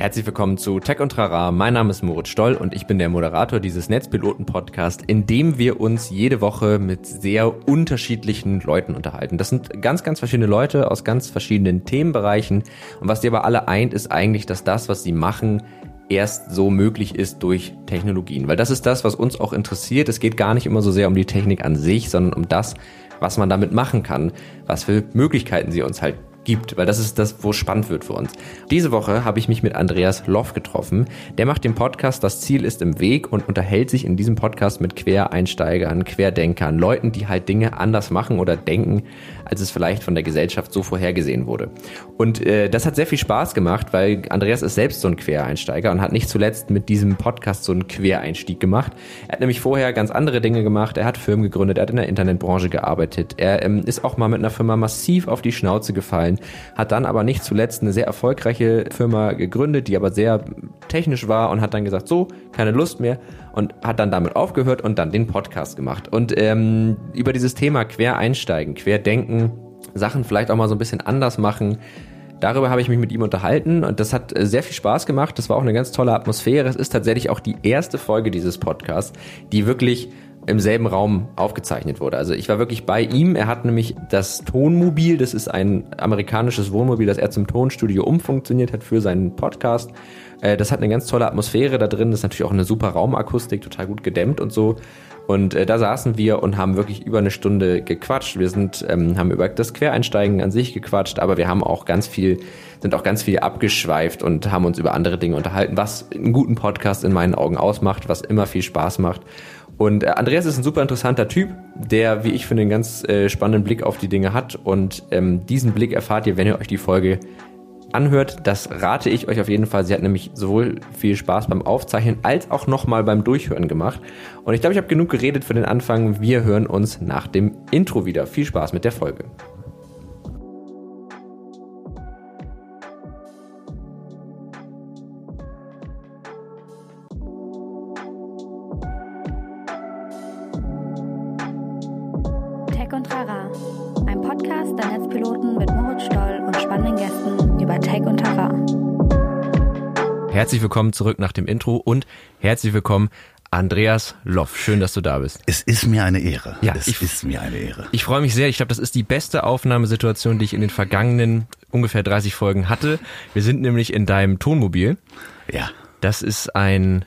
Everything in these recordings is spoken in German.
Herzlich willkommen zu Tech und Trara. Mein Name ist Moritz Stoll und ich bin der Moderator dieses Netzpiloten-Podcast, in dem wir uns jede Woche mit sehr unterschiedlichen Leuten unterhalten. Das sind ganz, ganz verschiedene Leute aus ganz verschiedenen Themenbereichen. Und was die aber alle eint, ist eigentlich, dass das, was sie machen, erst so möglich ist durch Technologien. Weil das ist das, was uns auch interessiert. Es geht gar nicht immer so sehr um die Technik an sich, sondern um das, was man damit machen kann, was für Möglichkeiten sie uns halt gibt, weil das ist das, wo es spannend wird für uns. Diese Woche habe ich mich mit Andreas Loff getroffen. Der macht den Podcast Das Ziel ist im Weg und unterhält sich in diesem Podcast mit Quereinsteigern, Querdenkern, Leuten, die halt Dinge anders machen oder denken, als es vielleicht von der Gesellschaft so vorhergesehen wurde. Und äh, das hat sehr viel Spaß gemacht, weil Andreas ist selbst so ein Quereinsteiger und hat nicht zuletzt mit diesem Podcast so einen Quereinstieg gemacht. Er hat nämlich vorher ganz andere Dinge gemacht. Er hat Firmen gegründet, er hat in der Internetbranche gearbeitet. Er ähm, ist auch mal mit einer Firma massiv auf die Schnauze gefallen, hat dann aber nicht zuletzt eine sehr erfolgreiche Firma gegründet, die aber sehr technisch war und hat dann gesagt, so, keine Lust mehr und hat dann damit aufgehört und dann den Podcast gemacht. Und ähm, über dieses Thema quer einsteigen, quer denken, Sachen vielleicht auch mal so ein bisschen anders machen. Darüber habe ich mich mit ihm unterhalten und das hat äh, sehr viel Spaß gemacht. Das war auch eine ganz tolle Atmosphäre. Es ist tatsächlich auch die erste Folge dieses Podcasts, die wirklich im selben Raum aufgezeichnet wurde. Also ich war wirklich bei ihm. Er hat nämlich das Tonmobil, das ist ein amerikanisches Wohnmobil, das er zum Tonstudio umfunktioniert hat für seinen Podcast. Äh, das hat eine ganz tolle Atmosphäre da drin. Das ist natürlich auch eine super Raumakustik, total gut gedämmt und so. Und äh, da saßen wir und haben wirklich über eine Stunde gequatscht. Wir sind, ähm, haben über das Quereinsteigen an sich gequatscht, aber wir haben auch ganz viel, sind auch ganz viel abgeschweift und haben uns über andere Dinge unterhalten, was einen guten Podcast in meinen Augen ausmacht, was immer viel Spaß macht. Und äh, Andreas ist ein super interessanter Typ, der, wie ich finde, einen ganz äh, spannenden Blick auf die Dinge hat. Und ähm, diesen Blick erfahrt ihr, wenn ihr euch die Folge anhört. Das rate ich euch auf jeden Fall. Sie hat nämlich sowohl viel Spaß beim Aufzeichnen als auch nochmal beim Durchhören gemacht. Und ich glaube, ich habe genug geredet für den Anfang. Wir hören uns nach dem Intro wieder. Viel Spaß mit der Folge. Tech und Rara, ein Podcast der Netzpiloten mit Moritz Stoll und spannenden Gästen über Tech und Rara. Herzlich willkommen zurück nach dem Intro und herzlich willkommen Andreas Loff. Schön, dass du da bist. Es ist mir eine Ehre. Ja, es ich- ist mir eine Ehre. Ich freue mich sehr. Ich glaube, das ist die beste Aufnahmesituation, die ich in den vergangenen ungefähr 30 Folgen hatte. Wir sind nämlich in deinem Tonmobil. Ja. Das ist ein,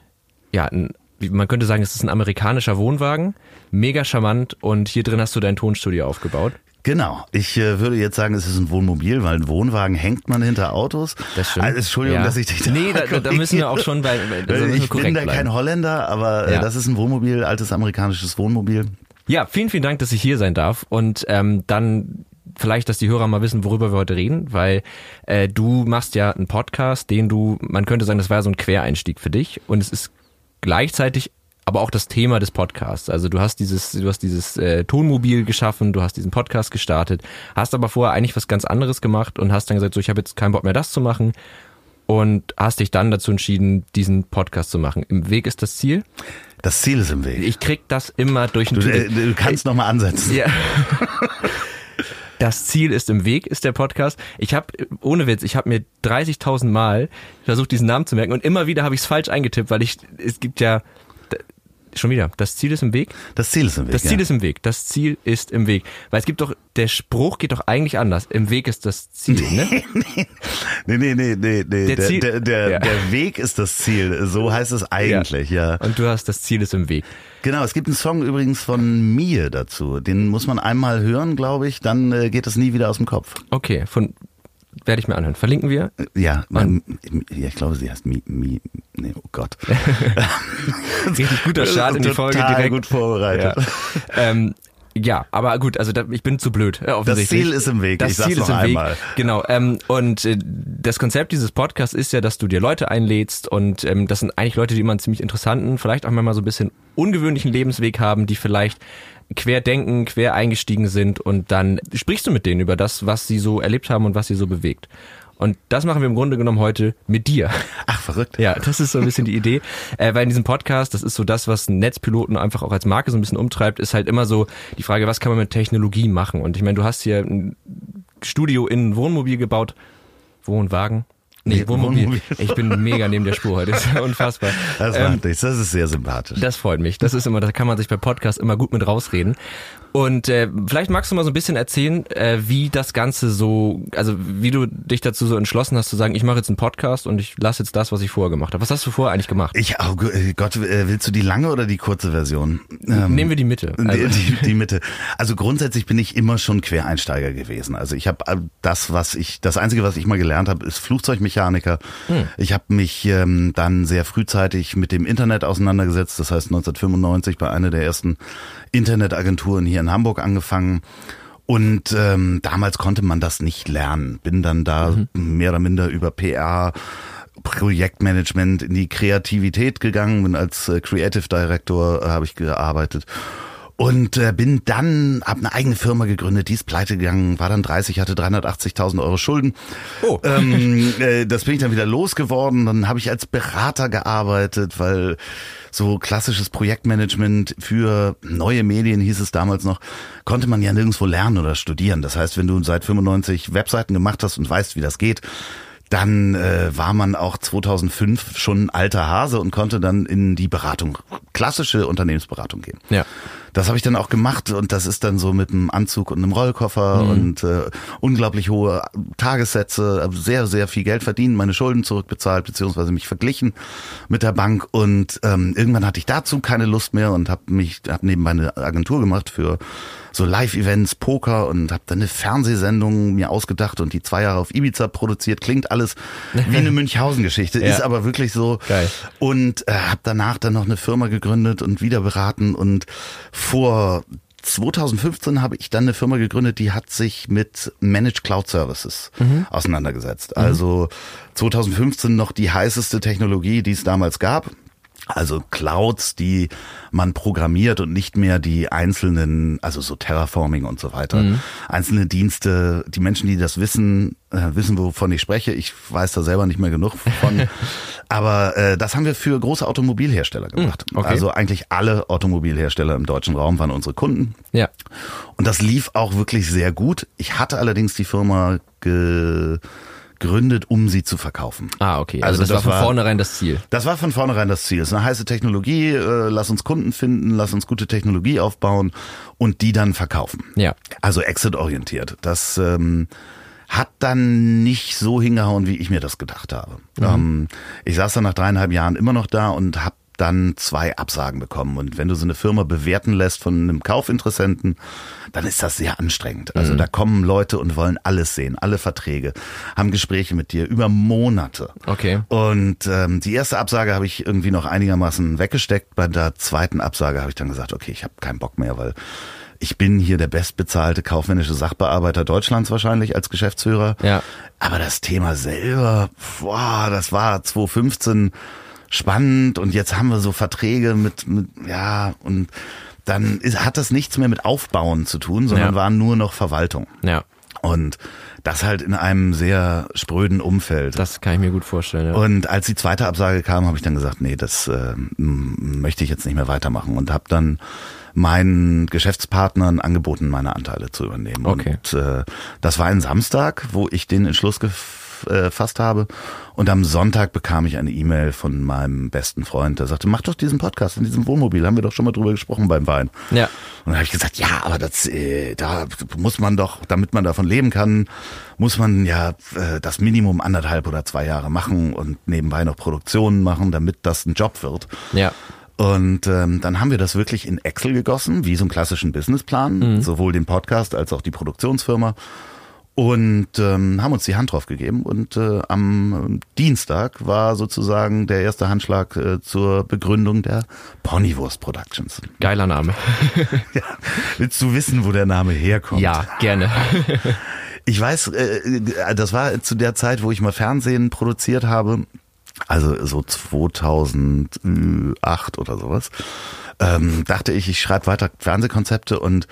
ja, ein, man könnte sagen, es ist ein amerikanischer Wohnwagen. Mega charmant und hier drin hast du dein Tonstudio aufgebaut. Genau. Ich äh, würde jetzt sagen, es ist ein Wohnmobil, weil ein Wohnwagen hängt man hinter Autos. Das stimmt. Also, Entschuldigung, Ja. dass ich dich da Nee, da- da müssen wir auch schon bei- wir Ich bin da bleiben. kein Holländer, aber äh, Ja. das ist ein Wohnmobil, altes amerikanisches Wohnmobil. Ja, vielen, vielen Dank, dass ich hier sein darf. Und ähm, dann vielleicht, dass die Hörer mal wissen, worüber wir heute reden, weil äh, du machst ja einen Podcast, den du, man könnte sagen, das war so ein Quereinstieg für dich. Und es ist gleichzeitig aber auch das Thema des Podcasts. Also du hast dieses, du hast dieses äh, Tonmobil geschaffen, du hast diesen Podcast gestartet, hast aber vorher eigentlich was ganz anderes gemacht und hast dann gesagt, so ich habe jetzt keinen Bock mehr, das zu machen. Und hast dich dann dazu entschieden, diesen Podcast zu machen. Im Weg ist das Ziel. Das Ziel ist im Weg. Ich krieg das immer durch den Du, äh, du kannst noch mal ansetzen. ja. Das Ziel ist im Weg, ist der Podcast. Ich habe, ohne Witz, ich habe mir 30.000 Mal versucht, diesen Namen zu merken und immer wieder habe ich es falsch eingetippt, weil ich, es gibt ja, schon wieder, das Ziel ist im Weg. Das Ziel ist im Weg. Das Ziel ja. ist im Weg. Das Ziel ist im Weg. Weil es gibt doch, der Spruch geht doch eigentlich anders. Im Weg ist das Ziel, ne? Nee, nee, nee, nee, nee. Der Der, Ziel- der, der, Ja. der Weg ist das Ziel. So heißt es eigentlich, ja. Und du hast, das Ziel ist im Weg. Genau, es gibt einen Song übrigens von mir dazu. Den muss man einmal hören, glaube ich, dann äh, geht es nie wieder aus dem Kopf. Okay, von, werde ich mir anhören. Verlinken wir? Ja, man, ja ich glaube, sie heißt Mi, Mi, nee, oh Gott. Richtig guter Start in die Folge direkt. gut vorbereitet. Ja. ähm, ja, aber gut, also da, ich bin zu blöd, äh, offensichtlich. Ziel ist im Weg, Das ich sag's Ziel ist noch im Weg. einmal. Genau. Ähm, und äh, das Konzept dieses Podcasts ist ja, dass du dir Leute einlädst und ähm, das sind eigentlich Leute, die immer einen ziemlich interessanten, vielleicht auch mal so ein bisschen ungewöhnlichen Lebensweg haben, die vielleicht quer denken, quer eingestiegen sind und dann sprichst du mit denen über das, was sie so erlebt haben und was sie so bewegt. Und das machen wir im Grunde genommen heute mit dir. Ach, verrückt. Ja, das ist so ein bisschen die Idee. Äh, weil in diesem Podcast, das ist so das, was Netzpiloten einfach auch als Marke so ein bisschen umtreibt, ist halt immer so die Frage, was kann man mit Technologie machen? Und ich meine, du hast hier ein Studio in ein Wohnmobil gebaut, Wohnwagen. Nee, Wohnmobil. Wohnmobil. Ich bin mega neben der Spur heute. Das ist unfassbar. Das Ähm, macht nichts, das ist sehr sympathisch. Das freut mich. Das ist immer, da kann man sich bei Podcasts immer gut mit rausreden. Und äh, vielleicht magst du mal so ein bisschen erzählen, äh, wie das Ganze so, also wie du dich dazu so entschlossen hast zu sagen, ich mache jetzt einen Podcast und ich lasse jetzt das, was ich vorher gemacht habe. Was hast du vorher eigentlich gemacht? Ich, oh Gott, äh, willst du die lange oder die kurze Version? Ähm, Nehmen wir die Mitte. Also, Die, die, die Mitte. Also grundsätzlich bin ich immer schon Quereinsteiger gewesen. Also ich habe das, was ich, das Einzige, was ich mal gelernt habe, ist Flugzeugmechaniker. Hm. Ich habe mich ähm, dann sehr frühzeitig mit dem Internet auseinandergesetzt. Das heißt 1995 bei einer der ersten Internetagenturen hier in Hamburg angefangen. Und ähm, damals konnte man das nicht lernen. Bin dann da mehr oder minder über PR Projektmanagement in die Kreativität gegangen, bin als äh, Creative Director äh, habe ich gearbeitet und äh, bin dann, habe eine eigene Firma gegründet, die ist pleite gegangen, war dann 30, hatte 380.000 Euro Schulden. Oh. Ähm, äh, das bin ich dann wieder losgeworden. Dann habe ich als Berater gearbeitet, weil so klassisches Projektmanagement für neue Medien hieß es damals noch, konnte man ja nirgendwo lernen oder studieren. Das heißt, wenn du seit 95 Webseiten gemacht hast und weißt, wie das geht, dann äh, war man auch 2005 schon alter Hase und konnte dann in die Beratung, klassische Unternehmensberatung gehen. Ja. Das habe ich dann auch gemacht und das ist dann so mit einem Anzug und einem Rollkoffer und äh, unglaublich hohe Tagessätze, hab sehr, sehr viel Geld verdient, meine Schulden zurückbezahlt, beziehungsweise mich verglichen mit der Bank und ähm, irgendwann hatte ich dazu keine Lust mehr und habe mich, habe nebenbei eine Agentur gemacht für so Live-Events, Poker und habe dann eine Fernsehsendung mir ausgedacht und die zwei Jahre auf Ibiza produziert. Klingt alles wie eine Münchhausen-Geschichte, Ja. ist aber wirklich so. Geil. Und äh, habe danach dann noch eine Firma gegründet und wieder beraten und vor 2015 habe ich dann eine Firma gegründet, die hat sich mit Managed Cloud Services auseinandergesetzt. Also 2015 noch die heißeste Technologie, die es damals gab. Also Clouds, die man programmiert und nicht mehr die einzelnen, also so Terraforming und so weiter. Einzelne Dienste, die Menschen, die das wissen, äh, wissen, wovon ich spreche. Ich weiß da selber nicht mehr genug von. Aber äh, das haben wir für große Automobilhersteller gemacht. okay. Also eigentlich alle Automobilhersteller im deutschen Raum waren unsere Kunden. Ja. Und das lief auch wirklich sehr gut. Ich hatte allerdings die Firma gegründet, um sie zu verkaufen. Ah, okay. Also, Also das, das war von war- vornherein das Ziel. Das war von vornherein das Ziel. Es ist eine heiße Technologie, äh, lass uns Kunden finden, lass uns gute Technologie aufbauen und die dann verkaufen. Ja. Also exit-orientiert. Das ähm, hat dann nicht so hingehauen, wie ich mir das gedacht habe. Ähm, ich saß dann nach dreieinhalb Jahren immer noch da und habe dann zwei Absagen bekommen. Und wenn du so eine Firma bewerten lässt von einem Kaufinteressenten, dann ist das sehr anstrengend. Also da kommen Leute und wollen alles sehen, alle Verträge, haben Gespräche mit dir über Monate. Okay. Und ähm, die erste Absage habe ich irgendwie noch einigermaßen weggesteckt. Bei der zweiten Absage habe ich dann gesagt, okay, ich habe keinen Bock mehr, weil ich bin hier der bestbezahlte kaufmännische Sachbearbeiter Deutschlands wahrscheinlich als Geschäftsführer. Ja. Aber das Thema selber, boah, das war 2015 spannend und jetzt haben wir so Verträge mit, mit ja, und dann ist, hat das nichts mehr mit Aufbauen zu tun, sondern Ja. war nur noch Verwaltung. Ja. Und das halt in einem sehr spröden Umfeld. Das kann ich mir gut vorstellen. Ja. Und als die zweite Absage kam, habe ich dann gesagt, nee, das äh, möchte ich jetzt nicht mehr weitermachen und habe dann meinen Geschäftspartnern angeboten, meine Anteile zu übernehmen. Okay. Und äh, das war ein Samstag, wo ich den Entschluss gef- äh, gefasst habe. Und am Sonntag bekam ich eine E-Mail von meinem besten Freund, der sagte, mach doch diesen Podcast in diesem Wohnmobil, haben wir doch schon mal drüber gesprochen beim Wein. Ja. Und dann habe ich gesagt, ja, aber das, äh, da muss man doch, damit man davon leben kann, muss man ja äh, das Minimum anderthalb oder zwei Jahre machen und nebenbei noch Produktionen machen, damit das ein Job wird. Ja. Und ähm, dann haben wir das wirklich in Excel gegossen, wie so einen klassischen Businessplan, sowohl den Podcast als auch die Produktionsfirma. Und ähm, haben uns die Hand drauf gegeben. Und äh, am Dienstag war sozusagen der erste Handschlag äh, zur Begründung der Ponywurst Productions. Geiler Name. Ja. Willst du wissen, wo der Name herkommt? Ja, gerne. Ich weiß, äh, das war zu der Zeit, wo ich mal Fernsehen produziert habe, also so 2008 oder sowas. Ähm, dachte ich, ich schreibe weiter Fernsehkonzepte und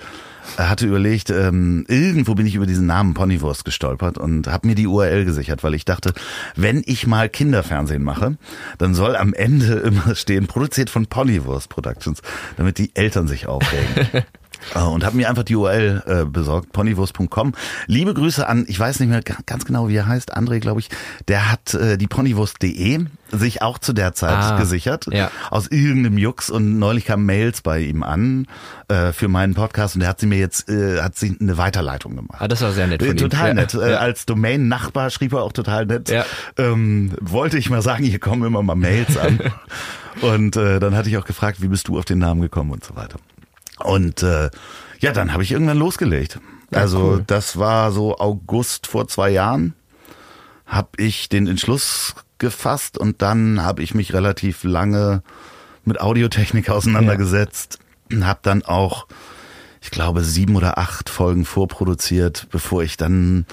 hatte überlegt, ähm, irgendwo bin ich über diesen Namen Ponywurst gestolpert und habe mir die URL gesichert, weil ich dachte, wenn ich mal Kinderfernsehen mache, dann soll am Ende immer stehen, produziert von Ponywurst Productions, damit die Eltern sich aufregen. Äh, und habe mir einfach die URL äh, besorgt, ponywurst.com. Liebe Grüße an, ich weiß nicht mehr ganz genau, wie er heißt, André, glaube ich, der hat äh, die ponywurst.de sich auch zu der Zeit Ah, gesichert. ja. Aus irgendeinem Jux und neulich kamen Mails bei ihm an äh, für meinen Podcast und der hat sie mir jetzt, äh, hat sie eine Weiterleitung gemacht. Ah, das war sehr nett von Äh, ihm. Total Ja. nett. Äh, Ja. Als Domain-Nachbar schrieb er auch total nett. Ja. Ähm, wollte ich mal sagen, hier kommen immer mal Mails an. und äh, dann hatte ich auch gefragt, wie bist du auf den Namen gekommen und so weiter. Und äh, ja, dann habe ich irgendwann losgelegt. also cool. das war so August vor zwei Jahren, habe ich den Entschluss gefasst und dann habe ich mich relativ lange mit Audiotechnik auseinandergesetzt. und Habe dann auch, ich glaube, sieben oder acht Folgen vorproduziert, bevor ich dann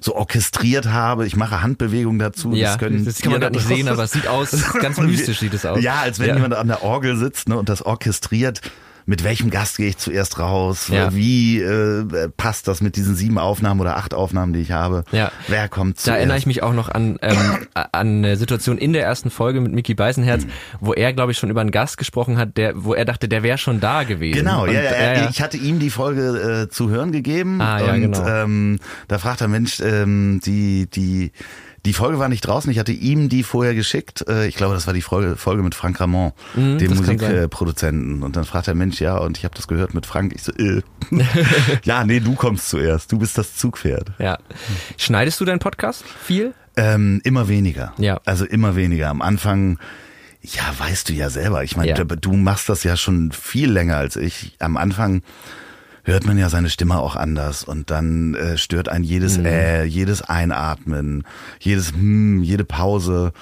so orchestriert habe. Ich mache Handbewegungen dazu. Ja, können das kann man gerade nicht sehen, aber es sieht aus, ganz mystisch sieht es aus. Ja, als wenn Ja. jemand an der Orgel sitzt ne, und das orchestriert. Mit welchem Gast gehe ich zuerst raus? Ja. Wie äh, passt das mit diesen sieben Aufnahmen oder acht Aufnahmen, die ich habe? Ja. Wer kommt zuerst? Da erinnere ich mich auch noch an, ähm, an eine Situation in der ersten Folge mit Mickey Beisenherz, Mhm. wo er, glaube ich, schon über einen Gast gesprochen hat, der, wo er dachte, der wäre schon da gewesen. Genau, Und, ja, ja, ja, ich hatte ihm die Folge äh, zu hören gegeben Ah, ja, und genau. ähm, da fragt er Mensch, ähm, die die die Folge war nicht draußen. Ich hatte ihm die vorher geschickt. Äh, ich glaube, das war die Folge, Folge mit Frank Ramon, dem Mhm, sein. Musikproduzenten. Und dann fragt der Mensch, ja, und ich habe das gehört mit Frank. Ich so, äh. ja, nee, du kommst zuerst. Du bist das Zugpferd. ja. Schneidest du deinen Podcast viel? Ähm, immer weniger. Ja. Also immer weniger. Am Anfang, ja, weißt du ja selber. Ich meine, Ja. du machst das ja schon viel länger als ich. Am Anfang hört man ja seine Stimme auch anders und dann äh, stört ein jedes Äh, jedes Einatmen, jedes Hm, jede Pause.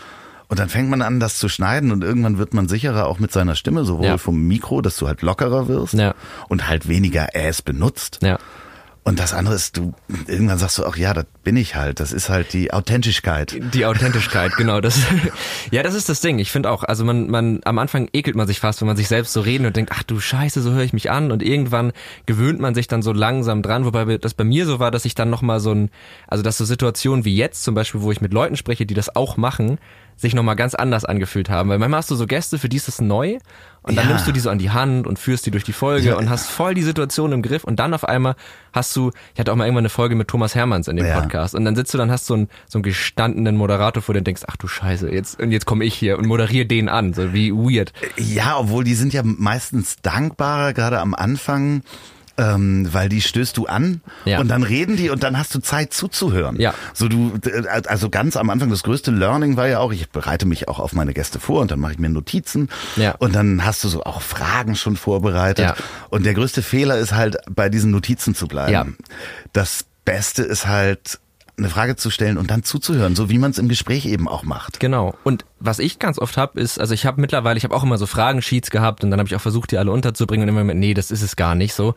Und dann fängt man an, das zu schneiden und irgendwann wird man sicherer auch mit seiner Stimme, sowohl Ja. vom Mikro, dass du halt lockerer wirst Ja. und halt weniger Äs benutzt. Ja. Und das andere ist, du irgendwann sagst du auch, ja, das bin ich halt. Das ist halt die Authentischkeit. Die Authentischkeit, genau. Das, ja, das ist das Ding. Ich finde auch, also man, man, am Anfang ekelt man sich fast, wenn man sich selbst so reden und denkt, ach du Scheiße, so höre ich mich an. Und irgendwann gewöhnt man sich dann so langsam dran, wobei das bei mir so war, dass ich dann nochmal so ein, also dass so Situationen wie jetzt zum Beispiel, wo ich mit Leuten spreche, die das auch machen, sich nochmal ganz anders angefühlt haben. Weil manchmal hast du so Gäste, für die ist das neu und dann Ja. nimmst du die so an die Hand und führst die durch die Folge Ja. und hast voll die Situation im Griff und dann auf einmal hast du, ich hatte auch mal irgendwann eine Folge mit Thomas Hermanns in dem Ja. Podcast und dann sitzt du dann hast so einen so einen gestandenen Moderator vor dir und denkst, ach du Scheiße, jetzt und jetzt komme ich hier und moderiere den an, so wie weird. Ja, obwohl die sind ja meistens dankbarer, gerade am Anfang, ähm, weil die stößt du an Ja. und dann reden die und dann hast du Zeit zuzuhören. Ja. So du, also ganz am Anfang das größte Learning war ja auch, ich bereite mich auch auf meine Gäste vor und dann mache ich mir Notizen Ja. und dann hast du so auch Fragen schon vorbereitet. Ja. Und der größte Fehler ist halt bei diesen Notizen zu bleiben. Ja. Das Beste ist halt eine Frage zu stellen und dann zuzuhören, so wie man es im Gespräch eben auch macht. Genau. Und was ich ganz oft hab, ist, also ich habe mittlerweile, ich habe auch immer so Fragensheets gehabt und dann habe ich auch versucht, die alle unterzubringen und immer mit, nee, das ist es gar nicht so.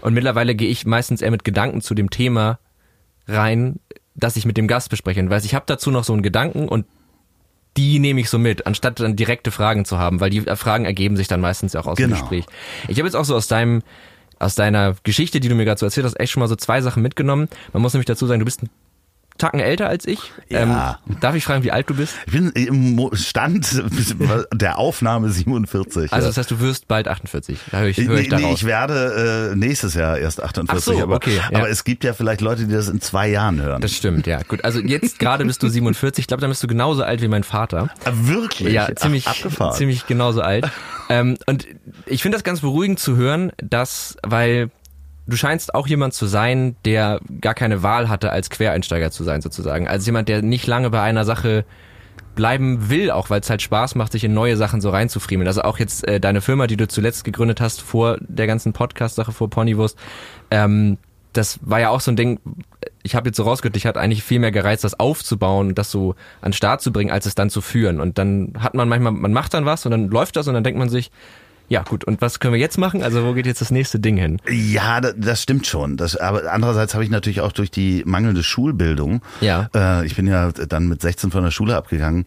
Und mittlerweile gehe ich meistens eher mit Gedanken zu dem Thema rein, das ich mit dem Gast bespreche. Und weiß, ich habe dazu noch so einen Gedanken und die nehme ich so mit, anstatt dann direkte Fragen zu haben, weil die Fragen ergeben sich dann meistens ja auch aus dem Genau. Gespräch. Ich habe jetzt auch so aus deinem aus deiner Geschichte, die du mir gerade so erzählt hast, echt schon mal so zwei Sachen mitgenommen. Man muss nämlich dazu sagen, du bist ein Tacken älter als ich. Ja. Ähm, darf ich fragen, wie alt du bist? Ich bin im Stand der Aufnahme 47. Also das heißt, du wirst bald 48. Da höre ich, höre Nee, ich daraus. nee, ich werde äh, nächstes Jahr erst 48, Ach so, aber, okay, ja. aber es gibt ja vielleicht Leute, die das in zwei Jahren hören. das stimmt, ja. Gut, also jetzt gerade bist du 47. Ich glaube, dann bist du genauso alt wie mein Vater. Ah, Wirklich? Ja, Ach, ziemlich, abgefahren. ziemlich genauso alt. ähm, und ich finde das ganz beruhigend zu hören, dass, weil du scheinst auch jemand zu sein, der gar keine Wahl hatte, als Quereinsteiger zu sein, sozusagen. Als jemand, der nicht lange bei einer Sache bleiben will, auch weil es halt Spaß macht, sich in neue Sachen so reinzufriemeln. Also auch jetzt äh, deine Firma, die du zuletzt gegründet hast, vor der ganzen Podcast-Sache, vor Ponywurst, ähm, das war ja auch so ein Ding, ich habe jetzt so rausgehört, dich hat eigentlich viel mehr gereizt, das aufzubauen und das so an den Start zu bringen, als es dann zu führen. Und dann hat man manchmal, man macht dann was und dann läuft das und dann denkt man sich, ja gut, und was können wir jetzt machen? Also wo geht jetzt das nächste Ding hin? Ja, das, das stimmt schon. Das, aber andererseits habe ich natürlich auch durch die mangelnde Schulbildung, Ja. äh, ich bin ja dann mit 16 von der Schule abgegangen,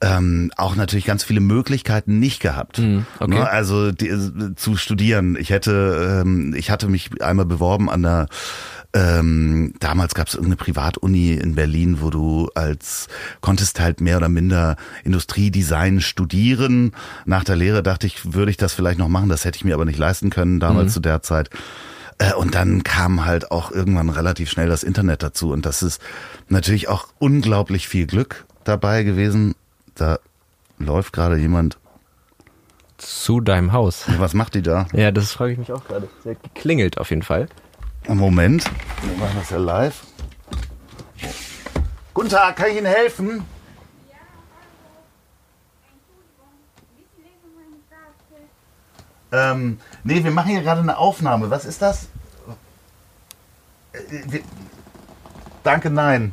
ähm, auch natürlich ganz viele Möglichkeiten nicht gehabt. Hm, okay. Ne? Also die, zu studieren. Ich hätte, ähm, ich hatte mich einmal beworben an der ähm, damals gab es irgendeine Privatuni in Berlin, wo du als konntest halt mehr oder minder Industriedesign studieren. Nach der Lehre dachte ich, würde ich das vielleicht noch machen. Das hätte ich mir aber nicht leisten können damals mhm. zu der Zeit. Äh, und dann kam halt auch irgendwann relativ schnell das Internet dazu. Und das ist natürlich auch unglaublich viel Glück dabei gewesen. Da läuft gerade jemand zu deinem Haus. Was macht die da? Ja, das frage ich mich auch gerade. Sie klingelt auf jeden Fall. Moment, wir machen das ja live. Guten Tag, kann ich Ihnen helfen? Ähm, nee, wir machen hier gerade eine Aufnahme. Was ist das? Äh, wir, danke, nein.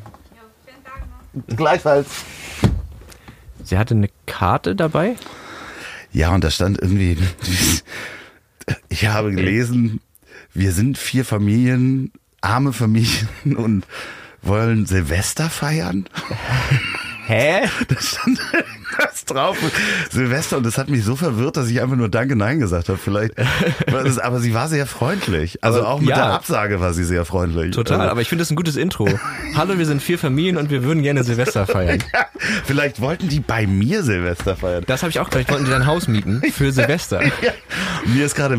Gleichfalls. Sie hatte eine Karte dabei? Ja, und da stand irgendwie, ich habe gelesen, wir sind vier Familien, arme Familien und wollen Silvester feiern. Hä? Da stand was drauf. Silvester und das hat mich so verwirrt, dass ich einfach nur Danke Nein gesagt habe. Vielleicht, aber sie war sehr freundlich. Also auch mit ja. der Absage war sie sehr freundlich. Total. Also, aber ich finde das ein gutes Intro. Hallo, wir sind vier Familien und wir würden gerne Silvester feiern. Ja, vielleicht wollten die bei mir Silvester feiern. Das habe ich auch gleich. Wollten die dein Haus mieten für Silvester? Ja. Mir ist gerade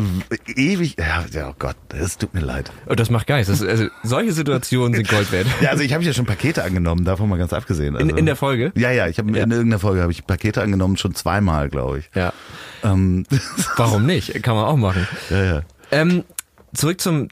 ewig. Ja, oh Gott, es tut mir leid. Oh, das macht Geist. Das, also, solche Situationen sind Gold wert. Ja, also ich habe ja schon Pakete angenommen. Davon mal ganz abgesehen. Also, in, in der Folge? Ja, ja. Ich habe in irgendeiner Folge habe ich Pakete angenommen, schon zweimal, glaube ich. Ja. Ähm. Warum nicht? Kann man auch machen. Ja, ja. Ähm, zurück zum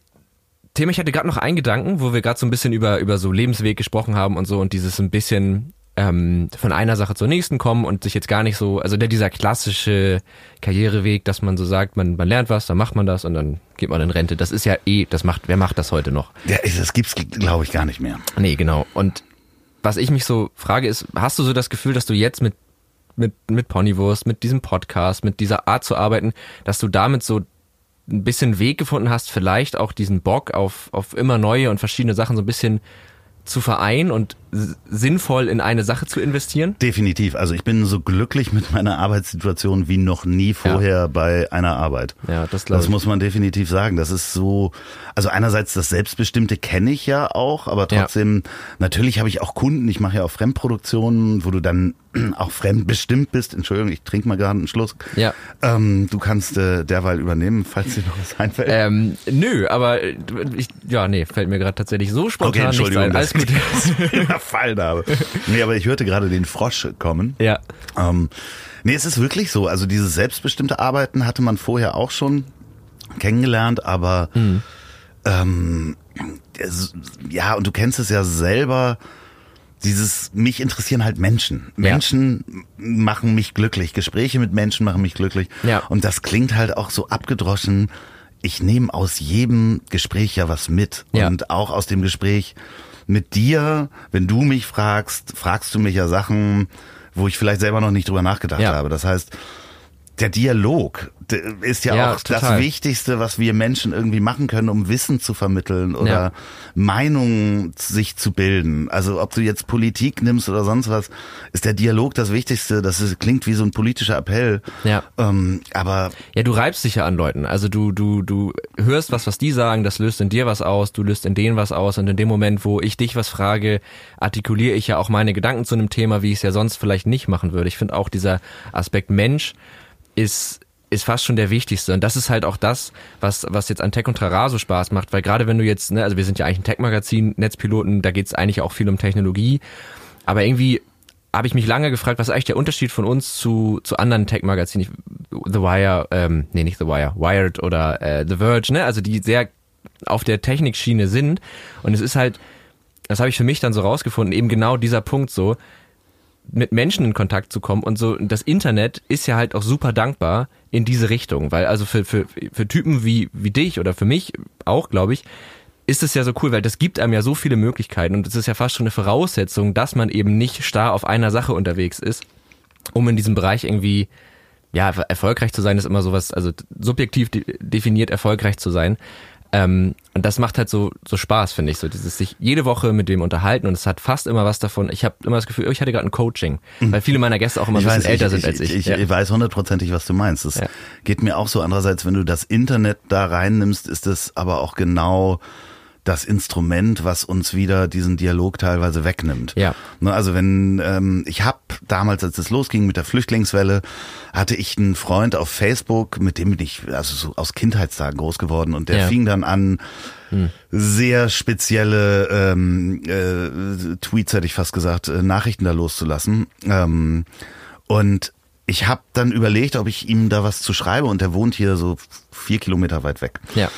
Thema. Ich hatte gerade noch einen Gedanken, wo wir gerade so ein bisschen über, über so Lebensweg gesprochen haben und so und dieses ein bisschen ähm, von einer Sache zur nächsten kommen und sich jetzt gar nicht so, also der dieser klassische Karriereweg, dass man so sagt, man, man lernt was, dann macht man das und dann geht man in Rente. Das ist ja eh, das macht, wer macht das heute noch? Ja, das gibt's, glaube ich, gar nicht mehr. Nee, genau. Und was ich mich so frage, ist, hast du so das Gefühl, dass du jetzt mit, mit, mit Ponywurst, mit diesem Podcast, mit dieser Art zu arbeiten, dass du damit so ein bisschen Weg gefunden hast, vielleicht auch diesen Bock auf, auf immer neue und verschiedene Sachen so ein bisschen zu vereinen und sinnvoll in eine Sache zu investieren? Definitiv. Also ich bin so glücklich mit meiner Arbeitssituation wie noch nie vorher ja. bei einer Arbeit. Ja, das glaube ich. Das muss man definitiv sagen. Das ist so, also einerseits das Selbstbestimmte kenne ich ja auch, aber trotzdem, ja. natürlich habe ich auch Kunden, ich mache ja auch Fremdproduktionen, wo du dann auch fremdbestimmt bist. Entschuldigung, ich trinke mal gerade einen Schluss. Ja. Ähm, du kannst äh, derweil übernehmen, falls dir noch was einfällt. Ähm, nö, aber ich, ja, nee, fällt mir gerade tatsächlich so spontan okay, Entschuldigung, nicht ein. Alles gut. überfallen habe. Nee, aber ich hörte gerade den Frosch kommen. Ja. Ähm, nee, es ist wirklich so. Also dieses selbstbestimmte Arbeiten hatte man vorher auch schon kennengelernt, aber mhm. ähm, ja, und du kennst es ja selber, dieses, mich interessieren halt Menschen. Menschen ja. machen mich glücklich. Gespräche mit Menschen machen mich glücklich. Ja. Und das klingt halt auch so abgedroschen. Ich nehme aus jedem Gespräch ja was mit. Ja. Und auch aus dem Gespräch mit dir, wenn du mich fragst, fragst du mich ja Sachen, wo ich vielleicht selber noch nicht drüber nachgedacht ja. habe. Das heißt, der Dialog ist ja, ja auch total. das Wichtigste, was wir Menschen irgendwie machen können, um Wissen zu vermitteln oder ja. Meinungen sich zu bilden. Also ob du jetzt Politik nimmst oder sonst was, ist der Dialog das Wichtigste. Das ist, klingt wie so ein politischer Appell. Ja. Ähm, aber ja, du reibst dich ja an Leuten. Also du du du hörst was, was die sagen, das löst in dir was aus, du löst in denen was aus und in dem Moment, wo ich dich was frage, artikuliere ich ja auch meine Gedanken zu einem Thema, wie ich es ja sonst vielleicht nicht machen würde. Ich finde auch dieser Aspekt Mensch ist ist fast schon der wichtigste. Und das ist halt auch das, was, was jetzt an Tech und Trara so Spaß macht, weil gerade wenn du jetzt, ne, also wir sind ja eigentlich ein Tech-Magazin, Netzpiloten, da geht's eigentlich auch viel um Technologie. Aber irgendwie habe ich mich lange gefragt, was ist eigentlich der Unterschied von uns zu, zu anderen Tech-Magazinen? The Wire, ähm, nee, nicht The Wire, Wired oder äh, The Verge, ne? Also die sehr auf der Technikschiene sind. Und es ist halt, das habe ich für mich dann so rausgefunden, eben genau dieser Punkt so, mit Menschen in Kontakt zu kommen und so. Das Internet ist ja halt auch super dankbar in diese Richtung, weil also für, für, für Typen wie, wie dich oder für mich auch, glaube ich, ist es ja so cool, weil das gibt einem ja so viele Möglichkeiten und es ist ja fast schon eine Voraussetzung, dass man eben nicht starr auf einer Sache unterwegs ist, um in diesem Bereich irgendwie ja, erfolgreich zu sein ist immer sowas, also subjektiv definiert erfolgreich zu sein. Ähm, und das macht halt so, so Spaß, finde ich, so dieses sich jede Woche mit dem unterhalten und es hat fast immer was davon. Ich habe immer das Gefühl, oh, ich hatte gerade ein Coaching, mhm. weil viele meiner Gäste auch immer ich ein bisschen weiß, älter ich, sind als ich. Ich, ich, ich weiß hundertprozentig, was du meinst. Es ja. geht mir auch so. Andererseits, wenn du das Internet da reinnimmst, ist es aber auch genau das Instrument, was uns wieder diesen Dialog teilweise wegnimmt. Ja. Ne, Also wenn ähm, ich habe damals, als es losging mit der Flüchtlingswelle, hatte ich einen Freund auf Facebook, mit dem bin ich also so aus Kindheitstagen groß geworden und der Ja. fing dann an, sehr spezielle ähm, äh, Tweets, hätte ich fast gesagt, äh, Nachrichten da loszulassen. Ähm, und ich habe dann überlegt, ob ich ihm da was zu schreibe und der wohnt hier so vier Kilometer weit weg. Ja.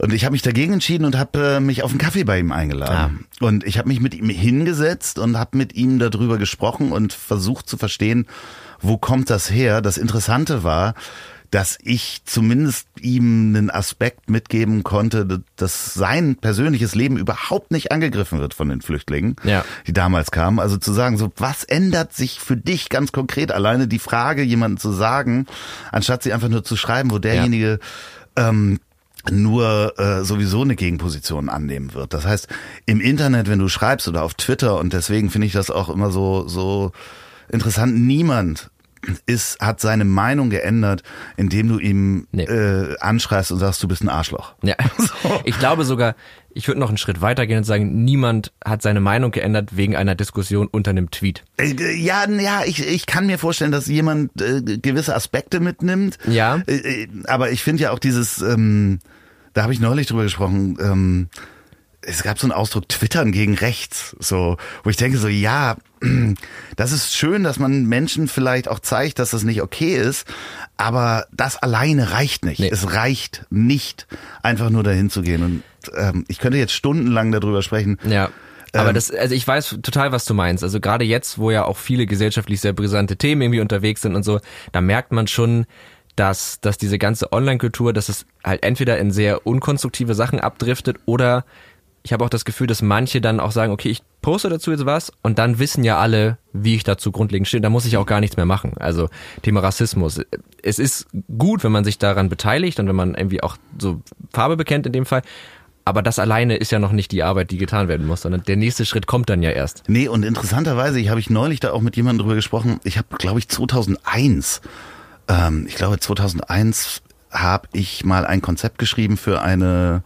Und ich habe mich dagegen entschieden und habe äh, mich auf einen Kaffee bei ihm eingeladen. Und ich habe mich mit ihm hingesetzt und habe mit ihm darüber gesprochen und versucht zu verstehen, wo kommt das her. Das Interessante war, dass ich zumindest ihm einen Aspekt mitgeben konnte, dass sein persönliches Leben überhaupt nicht angegriffen wird von den Flüchtlingen, Ja. die damals kamen. Also zu sagen, so was ändert sich für dich ganz konkret? Alleine die Frage, jemandem zu sagen, anstatt sie einfach nur zu schreiben, wo derjenige ähm, nur äh, sowieso eine Gegenposition annehmen wird. Das heißt, im Internet, wenn du schreibst oder auf Twitter, und deswegen finde ich das auch immer so, so interessant, niemand ist, hat seine Meinung geändert, indem du ihm Nee. äh, anschreist und sagst, du bist ein Arschloch. Ja. Ich glaube sogar, ich würde noch einen Schritt weitergehen und sagen, niemand hat seine Meinung geändert wegen einer Diskussion unter einem Tweet. Äh, Ja, ja, ich, ich kann mir vorstellen, dass jemand äh, gewisse Aspekte mitnimmt. Ja. Äh, äh, aber ich finde ja auch dieses, ähm, da habe ich neulich drüber gesprochen, ähm, es gab so einen Ausdruck Twittern gegen rechts, so, wo ich denke so, ja, das ist schön, dass man Menschen vielleicht auch zeigt, dass das nicht okay ist, aber das alleine reicht nicht. Nee. Es reicht nicht, einfach nur dahin zu gehen. Und ähm, ich könnte jetzt stundenlang darüber sprechen. Ja. Aber Ähm, das, also ich weiß total, was du meinst. Also gerade jetzt, wo ja auch viele gesellschaftlich sehr brisante Themen irgendwie unterwegs sind und so, da merkt man schon, dass, dass diese ganze Online-Kultur, dass es halt entweder in sehr unkonstruktive Sachen abdriftet oder ich habe auch das Gefühl, dass manche dann auch sagen, okay, ich poste dazu jetzt was und dann wissen ja alle, wie ich dazu grundlegend stehe. Da muss ich auch gar nichts mehr machen. Also Thema Rassismus. Es ist gut, wenn man sich daran beteiligt und wenn man irgendwie auch so Farbe bekennt in dem Fall. Aber das alleine ist ja noch nicht die Arbeit, die getan werden muss, sondern der nächste Schritt kommt dann ja erst. Nee, und interessanterweise, ich habe ich neulich da auch mit jemandem drüber gesprochen. Ich habe, glaube ich, 2001, ähm, ich glaube 2001 habe ich mal ein Konzept geschrieben für eine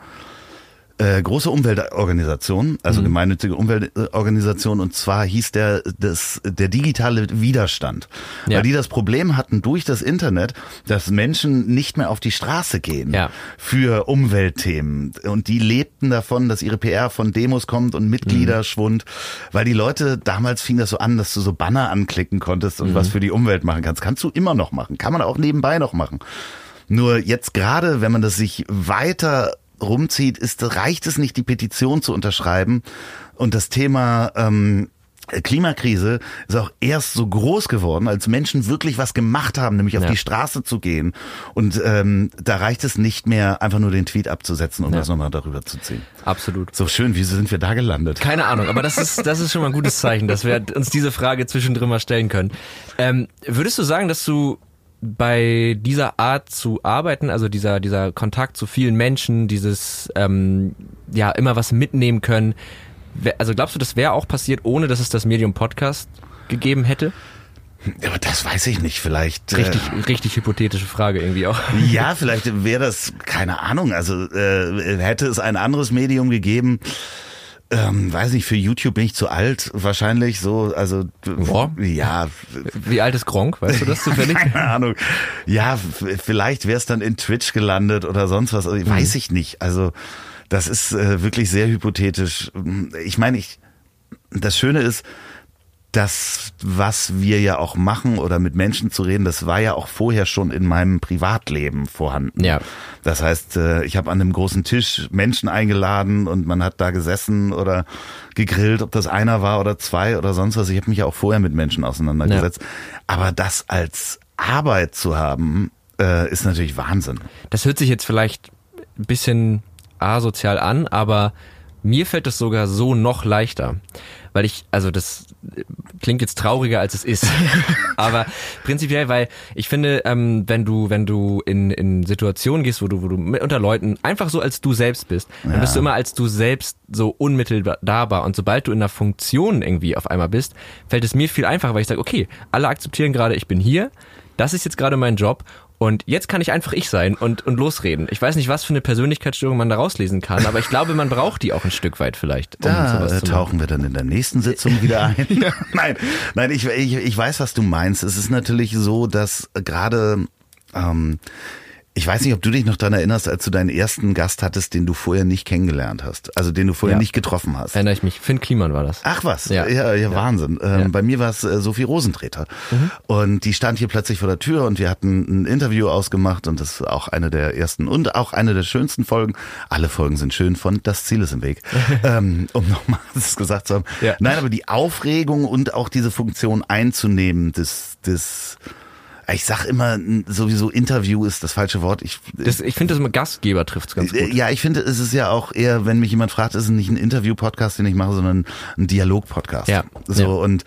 äh, große Umweltorganisation, also Mhm. gemeinnützige Umweltorganisation, und zwar hieß der das der digitale Widerstand, Ja. weil die das Problem hatten durch das Internet, dass Menschen nicht mehr auf die Straße gehen Ja. für Umweltthemen und die lebten davon, dass ihre PR von Demos kommt und Mitgliederschwund, weil die Leute damals fing das so an, dass du so Banner anklicken konntest und was für die Umwelt machen kannst. Kannst du immer noch machen, kann man auch nebenbei noch machen. Nur jetzt gerade, wenn man das sich weiter rumzieht, ist, reicht es nicht, die Petition zu unterschreiben. Und das Thema ähm, Klimakrise ist auch erst so groß geworden, als Menschen wirklich was gemacht haben, nämlich auf Ja. die Straße zu gehen. Und ähm, da reicht es nicht mehr, einfach nur den Tweet abzusetzen und Ja. das nochmal darüber zu ziehen. Absolut. So schön, wieso sind wir da gelandet? Keine Ahnung, aber das ist, das ist schon mal ein gutes Zeichen, dass wir uns diese Frage zwischendrin mal stellen können. Ähm, würdest du sagen, dass du bei dieser Art zu arbeiten, also dieser, dieser Kontakt zu vielen Menschen, dieses ähm, ja immer was mitnehmen können, also glaubst du, das wäre auch passiert, ohne dass es das Medium Podcast gegeben hätte? Aber das weiß ich nicht, vielleicht. Richtig, Äh, richtig hypothetische Frage irgendwie auch. Ja, vielleicht wäre das, keine Ahnung, also äh, hätte es ein anderes Medium gegeben, ähm, weiß nicht, für YouTube bin ich zu alt, wahrscheinlich so, also Boah. ja, Wie alt ist Gronk? Weißt du das zufällig? keine Ahnung. Ja, vielleicht wäre es dann in Twitch gelandet oder sonst was, also, weiß ich nicht. Also das ist äh, wirklich sehr hypothetisch. Ich meine, ich, das Schöne ist, das, was wir ja auch machen oder mit Menschen zu reden, das war ja auch vorher schon in meinem Privatleben vorhanden. Ja. Das heißt, äh, ich habe an einem großen Tisch Menschen eingeladen und man hat da gesessen oder gegrillt, ob das einer war oder zwei oder sonst was. Ich habe mich ja auch vorher mit Menschen auseinandergesetzt. Aber das als Arbeit zu haben, äh, ist natürlich Wahnsinn. Das hört sich jetzt vielleicht ein bisschen asozial an, aber mir fällt es sogar so noch leichter. Weil ich, also das klingt jetzt trauriger als es ist. aber prinzipiell, weil ich finde, ähm, wenn du, wenn du in, in Situationen gehst, wo du, wo du mit unter Leuten einfach so als du selbst bist, dann bist du immer als du selbst so unmittelbar. Und sobald du in einer Funktion irgendwie auf einmal bist, fällt es mir viel einfacher, weil ich sage, okay, alle akzeptieren gerade, ich bin hier. das ist jetzt gerade mein Job und jetzt kann ich einfach ich sein und, und losreden. Ich weiß nicht, was für eine Persönlichkeitsstörung man da rauslesen kann, aber ich glaube, man braucht die auch ein Stück weit vielleicht. Um da sowas zu tauchen wir dann in der nächsten Sitzung wieder ein. nein, nein, ich, ich, ich weiß, was du meinst. Es ist natürlich so, dass gerade ähm, ich weiß nicht, ob du dich noch daran erinnerst, als du deinen ersten Gast hattest, den du vorher nicht kennengelernt hast. Also den du vorher ja. nicht getroffen hast. Erinnere ich mich. Finn Kliman war das. Ach was. Ja, ja, ja, Wahnsinn. Ähm. Bei mir war es äh, Sophie Rosentreter. Mhm. Und die stand hier plötzlich vor der Tür und wir hatten ein Interview ausgemacht und das ist auch eine der ersten und auch eine der schönsten Folgen. Alle Folgen sind schön von Das Ziel ist im Weg. ähm, um nochmal das gesagt zu haben. Nein, aber die Aufregung und auch diese Funktion einzunehmen, des, des ich sag immer, sowieso Interview ist das falsche Wort. Ich, das, ich finde, das immer Gastgeber trifft ganz gut. Ja, ich finde, es ist ja auch eher, wenn mich jemand fragt, ist es nicht ein Interview-Podcast, den ich mache, sondern ein Dialog-Podcast. Ja. So ja. und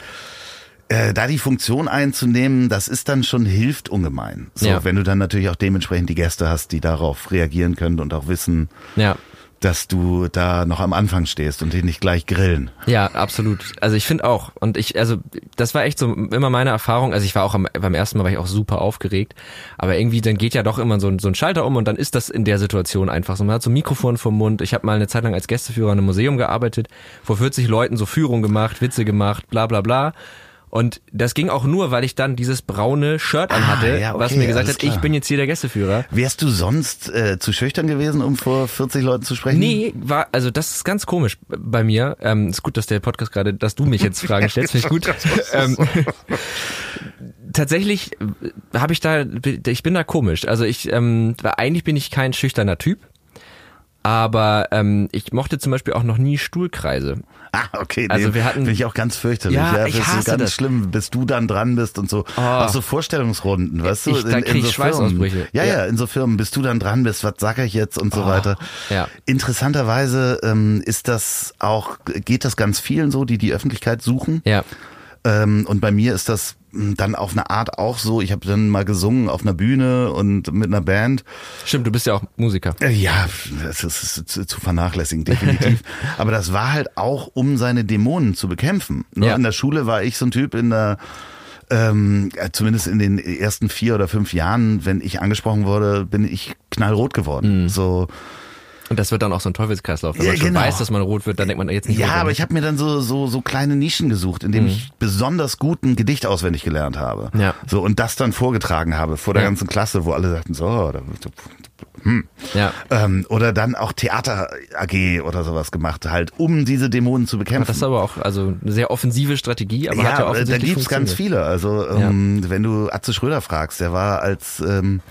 äh, da die Funktion einzunehmen, das ist dann schon hilft ungemein. So, ja. wenn du dann natürlich auch dementsprechend die Gäste hast, die darauf reagieren können und auch wissen, ja dass du da noch am Anfang stehst und die nicht gleich grillen. Ja, absolut. Also ich finde auch. Und ich, also das war echt so immer meine Erfahrung. Also ich war auch am, beim ersten Mal war ich auch super aufgeregt. Aber irgendwie dann geht ja doch immer so ein, so ein Schalter um und dann ist das in der Situation einfach so. Man hat so ein Mikrofon vom Mund. Ich habe mal eine Zeit lang als Gästeführer in einem Museum gearbeitet, vor 40 Leuten so Führung gemacht, Witze gemacht, bla bla bla. Und das ging auch nur, weil ich dann dieses braune Shirt anhatte, ah, ja, okay, was mir gesagt hat, klar. ich bin jetzt hier der Gästeführer. Wärst du sonst äh, zu schüchtern gewesen, um vor 40 Leuten zu sprechen? Nee, war, also das ist ganz komisch bei mir. Ähm, ist gut, dass der Podcast gerade, dass du mich jetzt Fragen stellst, finde ich gut. ähm, tatsächlich äh, habe ich da, ich bin da komisch. Also ich, ähm, eigentlich bin ich kein schüchterner Typ. Aber ähm, ich mochte zum Beispiel auch noch nie Stuhlkreise. Okay. Also wir hatten, finde ich auch ganz fürchterlich. Ja, ja ich hasse so ganz das. schlimm, bis du dann dran bist und so. Oh. Auch so Vorstellungsrunden, weißt du? Da krieg in so Schweißausbrüche. Ja, ja, ja, in so Firmen, bis du dann dran bist, was sag ich jetzt und so oh. weiter. Ja. Interessanterweise ähm, ist das auch, geht das ganz vielen so, die die Öffentlichkeit suchen. Ja. Ähm, und bei mir ist das dann auf eine Art auch so, ich habe dann mal gesungen auf einer Bühne und mit einer Band. Stimmt, du bist ja auch Musiker. Äh, ja, das ist zu, zu vernachlässigen, definitiv. Aber das war halt auch, um seine Dämonen zu bekämpfen. Ne? Ja. In der Schule war ich so ein Typ in der ähm, zumindest in den ersten vier oder fünf Jahren, wenn ich angesprochen wurde, bin ich knallrot geworden. Mhm. So und das wird dann auch so ein Teufelskreislauf. Wenn ja, man schon genau. weiß, dass man rot wird, dann denkt man jetzt nicht Ja, aber ich habe mir dann so, so, so kleine Nischen gesucht, in denen mhm. ich besonders gut ein Gedicht auswendig gelernt habe. Ja. So, und das dann vorgetragen habe vor der ja. ganzen Klasse, wo alle sagten, so, da, hm. Ja. Ähm, oder dann auch Theater AG oder sowas gemacht, halt, um diese Dämonen zu bekämpfen. Das ist aber auch also eine sehr offensive Strategie, aber ja, hat ja offensichtlich da gibt's ganz viele. Also ähm, ja. wenn du Atze Schröder fragst, der war als ähm,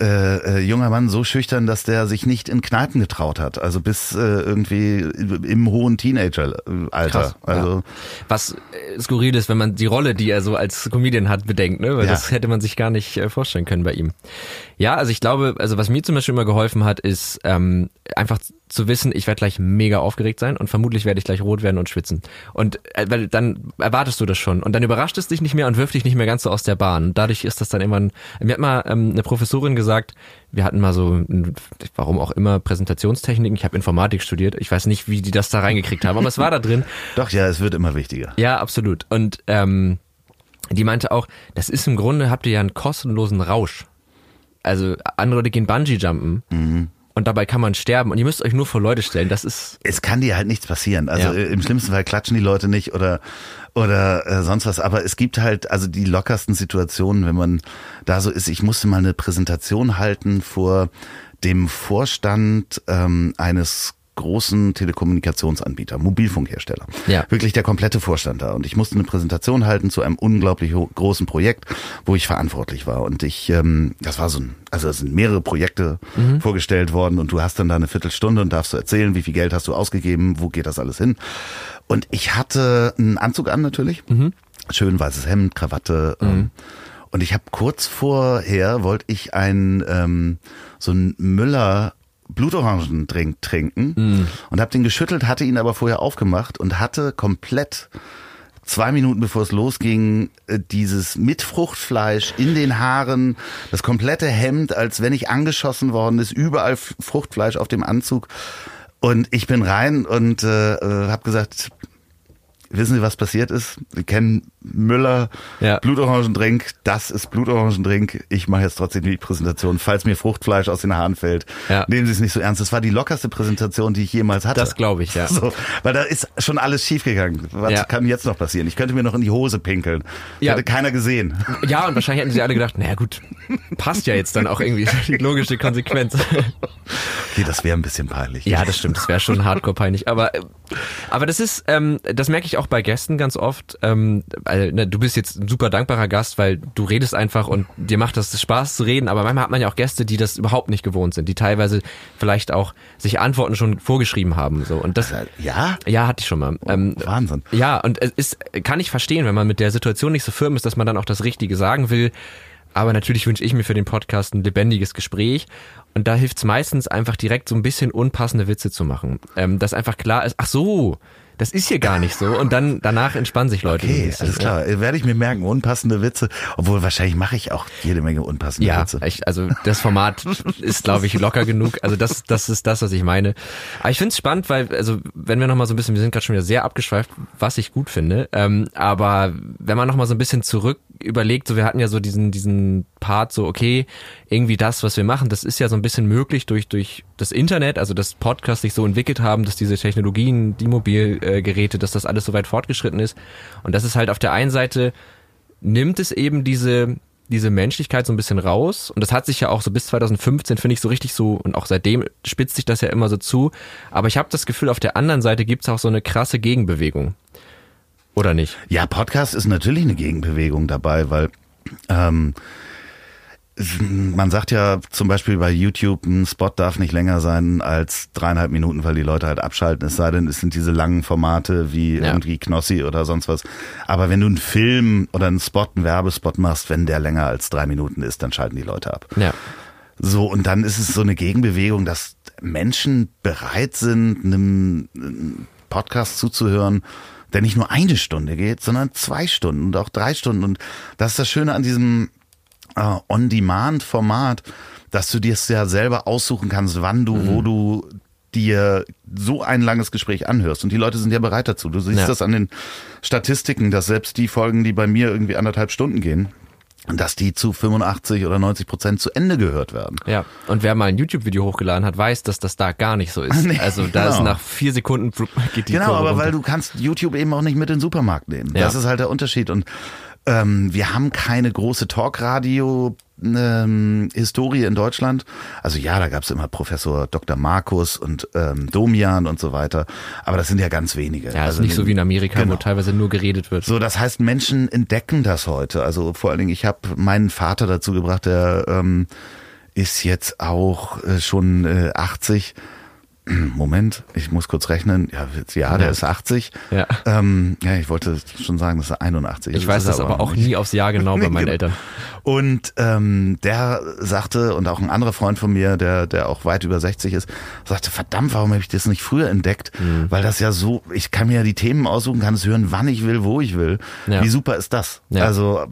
äh, äh, junger Mann so schüchtern, dass der sich nicht in Kneipen getraut hat. Also bis äh, irgendwie im hohen Teenageralter. Also ja. was äh, skurril ist, wenn man die Rolle, die er so als Comedian hat, bedenkt, ne? Weil ja. das hätte man sich gar nicht äh, vorstellen können bei ihm. Ja, also ich glaube, also was mir zum Beispiel immer geholfen hat, ist ähm, einfach zu wissen, ich werde gleich mega aufgeregt sein und vermutlich werde ich gleich rot werden und schwitzen. Und äh, weil dann erwartest du das schon und dann überrascht es dich nicht mehr und wirft dich nicht mehr ganz so aus der Bahn. Und dadurch ist das dann immer, ein, mir hat mal ähm, eine Professorin gesagt, wir hatten mal so, warum auch immer, Präsentationstechniken. Ich habe Informatik studiert. Ich weiß nicht, wie die das da reingekriegt haben, aber es war da drin. Doch, ja, es wird immer wichtiger. Ja, absolut. Und ähm, die meinte auch, das ist im Grunde, habt ihr ja einen kostenlosen Rausch. Also andere, die gehen Bungee-Jumpen. Mhm und dabei kann man sterben und ihr müsst euch nur vor Leute stellen. Das ist. Es kann dir halt nichts passieren. Also ja. im schlimmsten Fall klatschen die Leute nicht oder oder äh, sonst was. Aber es gibt halt also die lockersten Situationen, wenn man da so ist. Ich musste mal eine Präsentation halten vor dem Vorstand ähm, eines großen Telekommunikationsanbieter, Mobilfunkhersteller. Ja. Wirklich der komplette Vorstand da. Und ich musste eine Präsentation halten zu einem unglaublich großen Projekt, wo ich verantwortlich war. Und ich, ähm, das war so ein, also es sind mehrere Projekte mhm. vorgestellt worden und du hast dann da eine Viertelstunde und darfst du erzählen, wie viel Geld hast du ausgegeben, wo geht das alles hin. Und ich hatte einen Anzug an natürlich, mhm. schön weißes Hemd, Krawatte. Mhm. Ähm, und ich habe kurz vorher wollte ich ein ähm, so ein Müller Blutorangendrink trinken mm. und habe den geschüttelt, hatte ihn aber vorher aufgemacht und hatte komplett zwei Minuten bevor es losging, äh, dieses mit Fruchtfleisch in den Haaren, das komplette Hemd, als wenn ich angeschossen worden ist, überall Fruchtfleisch auf dem Anzug. Und ich bin rein und äh, äh habe gesagt, wissen Sie, was passiert ist? Sie kennen Müller, Ja. Blutorangendrink, das ist Blutorangendrink. Ich mache jetzt trotzdem die Präsentation. Falls mir Fruchtfleisch aus den Haaren fällt, Ja. nehmen Sie es nicht so ernst. Das war die lockerste Präsentation, die ich jemals hatte. Das glaube ich, ja. So, weil da ist schon alles schiefgegangen. Was Ja. kann jetzt noch passieren? Ich könnte mir noch in die Hose pinkeln. Ja. Hätte keiner gesehen. Ja, und wahrscheinlich hätten sie alle gedacht, naja gut, passt ja jetzt dann auch irgendwie die logische Konsequenz. Okay, das wäre ein bisschen peinlich. Ja, das stimmt, das wäre schon hardcore peinlich. Aber, äh, aber das ist, ähm, das merke ich auch bei Gästen ganz oft. Ähm, weil, ne, du bist jetzt ein super dankbarer Gast, weil du redest einfach und dir macht das Spaß zu reden. Aber manchmal hat man ja auch Gäste, die das überhaupt nicht gewohnt sind, die teilweise vielleicht auch sich Antworten schon vorgeschrieben haben. So und das, Ja? ja, hatte ich schon mal. Ähm, Wahnsinn. ja, und es ist, kann ich verstehen, wenn man mit der Situation nicht so firm ist, dass man dann auch das Richtige sagen will. Aber natürlich wünsche ich mir für den Podcast ein lebendiges Gespräch. Und da hilft es meistens einfach direkt so ein bisschen unpassende Witze zu machen. Ähm, dass einfach klar ist, ach so, das ist hier gar nicht so. Und dann danach entspannen sich Leute. Okay, bisschen. alles klar. Werde ich mir merken, unpassende Witze. Obwohl wahrscheinlich mache ich auch jede Menge unpassende Ja, Witze. ich, also das Format ist, glaube ich, locker genug. Also das, das ist das, was ich meine. Aber ich finde es spannend, weil, also wenn wir nochmal so ein bisschen, wir sind gerade schon wieder sehr abgeschweift, was ich gut finde. Ähm, aber wenn man nochmal so ein bisschen zurück überlegt, so wir hatten ja so diesen, diesen Part, so okay, irgendwie das, was wir machen, das ist ja so ein bisschen möglich durch, durch das Internet, also dass Podcasts sich so entwickelt haben, dass diese Technologien, die Mobilgeräte, dass das alles so weit fortgeschritten ist. Und das ist halt auf der einen Seite nimmt es eben diese diese Menschlichkeit so ein bisschen raus und das hat sich ja auch so bis 2015 finde ich so richtig so und auch seitdem spitzt sich das ja immer so zu, aber ich habe das Gefühl auf der anderen Seite gibt's auch so eine krasse Gegenbewegung. Oder nicht? Ja, Podcast ist natürlich eine Gegenbewegung dabei, weil ähm, man sagt ja zum Beispiel bei YouTube, ein Spot darf nicht länger sein als dreieinhalb Minuten, weil die Leute halt abschalten. Es sei denn, es sind diese langen Formate wie Ja. irgendwie Knossi oder sonst was. Aber wenn du einen Film oder einen Spot, einen Werbespot machst, wenn der länger als drei Minuten ist, dann schalten die Leute ab. Ja. So, und dann ist es so eine Gegenbewegung, dass Menschen bereit sind, einem einem Podcast zuzuhören, der nicht nur eine Stunde geht, sondern zwei Stunden und auch drei Stunden. Und das ist das Schöne an diesem äh, On-Demand-Format, dass du dir es ja selber aussuchen kannst, wann du, wo du dir so ein langes Gespräch anhörst. Und die Leute sind ja bereit dazu. Du siehst Ja. das an den Statistiken, dass selbst die Folgen, die bei mir irgendwie anderthalb Stunden gehen, dass die zu 85 oder 90 Prozent zu Ende gehört werden. Ja, und wer mal ein YouTube-Video hochgeladen hat, weiß, dass das da gar nicht so ist. Nee, also da ist genau. nach vier Sekunden geht die Genau, Kurve aber runter. weil du kannst YouTube eben auch nicht mit in den Supermarkt nehmen. Ja. Das ist halt der Unterschied. Und ähm, wir haben keine große Talkradio. Ähm, Historie in Deutschland. Also ja, da gab's immer Professor Dr. Markus und ähm, Domian und so weiter. Aber das sind ja ganz wenige. ja, ist also nicht so wie in Amerika, Genau. wo teilweise nur geredet wird. So, das heißt, Menschen entdecken das heute. Also vor allen Dingen, ich habe meinen Vater dazu gebracht, der ähm, ist jetzt auch äh, schon äh, 80. Moment, ich muss kurz rechnen. Ja, ja der Ja. ist 80. Ja. Ähm, ja, ich wollte schon sagen, dass er 81 ist. Ich weiß das er aber auch nicht. nie aufs Jahr genau bei meinen genau. Eltern. Und ähm, der sagte, und auch ein anderer Freund von mir, der, der auch weit über 60 ist, sagte, verdammt, warum habe ich das nicht früher entdeckt? Mhm. Weil das ja so, ich kann mir ja die Themen aussuchen, kann es hören, wann ich will, wo ich will. Ja. Wie super ist das? Ja. Also,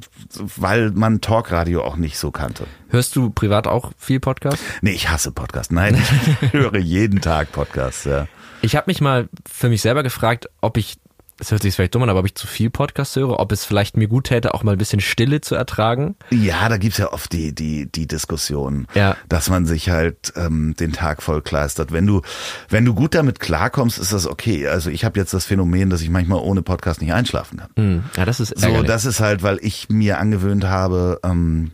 weil man Talkradio auch nicht so kannte. Hörst du privat auch viel Podcast? Nee, ich hasse Podcasts. Nein, ich höre jeden Tag Podcasts, ja. Ich habe mich mal für mich selber gefragt, ob ich, das hört sich vielleicht dumm an, aber ob ich zu viel Podcast höre, ob es vielleicht mir gut täte, auch mal ein bisschen Stille zu ertragen. Ja, da gibt's ja oft die, die, die Diskussion, Ja. dass man sich halt ähm, den Tag voll kleistert. Wenn du, wenn du gut damit klarkommst, ist das okay. Also ich habe jetzt das Phänomen, dass ich manchmal ohne Podcast nicht einschlafen kann. Hm, ja, das ist So, ärgerlich. das ist halt, weil ich mir angewöhnt habe, ähm,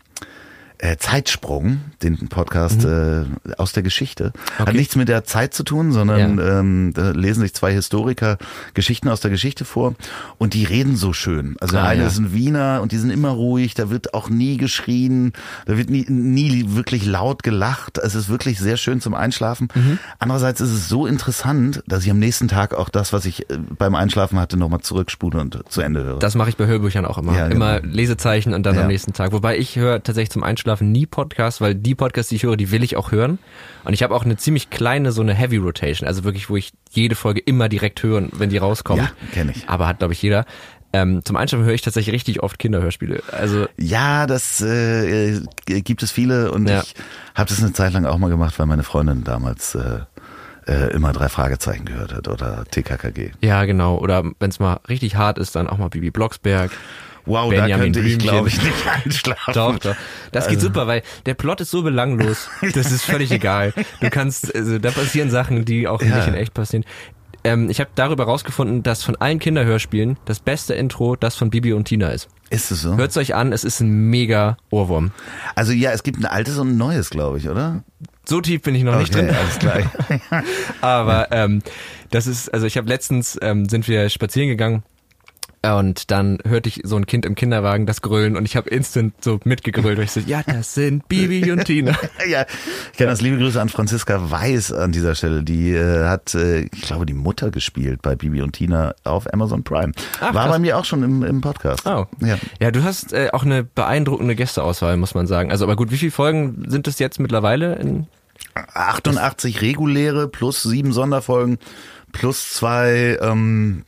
äh, Zeitsprung, den Podcast äh, aus der Geschichte. Hat Mhm. Okay. nichts mit der Zeit zu tun, sondern Ja. ähm, da lesen sich zwei Historiker Geschichten aus der Geschichte vor und die reden so schön. Also der Ah, eine ja. ist ein Wiener und die sind immer ruhig, da wird auch nie geschrien, da wird nie, nie wirklich laut gelacht. Es ist wirklich sehr schön zum Einschlafen. Mhm. Andererseits ist es so interessant, dass ich am nächsten Tag auch das, was ich äh, beim Einschlafen hatte, nochmal zurückspule und zu Ende höre. Das mache ich bei Hörbüchern auch immer. Ja, genau. Immer Lesezeichen und dann am nächsten Tag. Wobei ich höre tatsächlich zum Einschlafen nie Podcasts, weil die Podcasts, die ich höre, die will ich auch hören. Und ich habe auch eine ziemlich kleine, so eine Heavy Rotation. Also wirklich, wo ich jede Folge immer direkt höre, wenn die rauskommt. Ja, kenn ich. Aber hat, glaube ich, jeder. Ähm, zum Einschlafen höre ich tatsächlich richtig oft Kinderhörspiele. Also Ja, das äh, gibt es viele und Ja. ich habe das eine Zeit lang auch mal gemacht, weil meine Freundin damals äh, äh, immer drei Fragezeichen gehört hat oder TKKG. Ja, genau. Oder wenn es mal richtig hart ist, dann auch mal Bibi Blocksberg. Wow, Benjamin da könnte ich, glaube ich, nicht einschlafen. Doch, doch. Das geht Also- super, weil der Plot ist so belanglos. Das ist völlig egal. Du kannst, also da passieren Sachen, die auch Ja. nicht in echt passieren. Ähm, ich habe darüber rausgefunden, dass von allen Kinderhörspielen das beste Intro das von Bibi und Tina ist. Ist es so? Hört's euch an, es ist ein mega Ohrwurm. Also ja, es gibt ein altes und ein neues, glaube ich, oder? So tief bin ich noch nicht Okay, drin. alles klar. Aber ähm, das ist, also ich habe letztens ähm, sind wir spazieren gegangen und dann hörte ich so ein Kind im Kinderwagen das grölen und ich habe instant so mitgegrölt, weil ich so, ja, das sind Bibi und Tina. ja, ich kann das liebe Grüße an Franziska Weiß an dieser Stelle. Die äh, hat, äh, ich glaube, die Mutter gespielt bei Bibi und Tina auf Amazon Prime. Ach, War bei mir auch schon im, im Podcast. Oh. Ja. Ja, du hast äh, auch eine beeindruckende Gästeauswahl, muss man sagen. Also, aber gut, wie viele Folgen sind es jetzt mittlerweile? In 88 reguläre plus sieben Sonderfolgen plus zwei, ähm,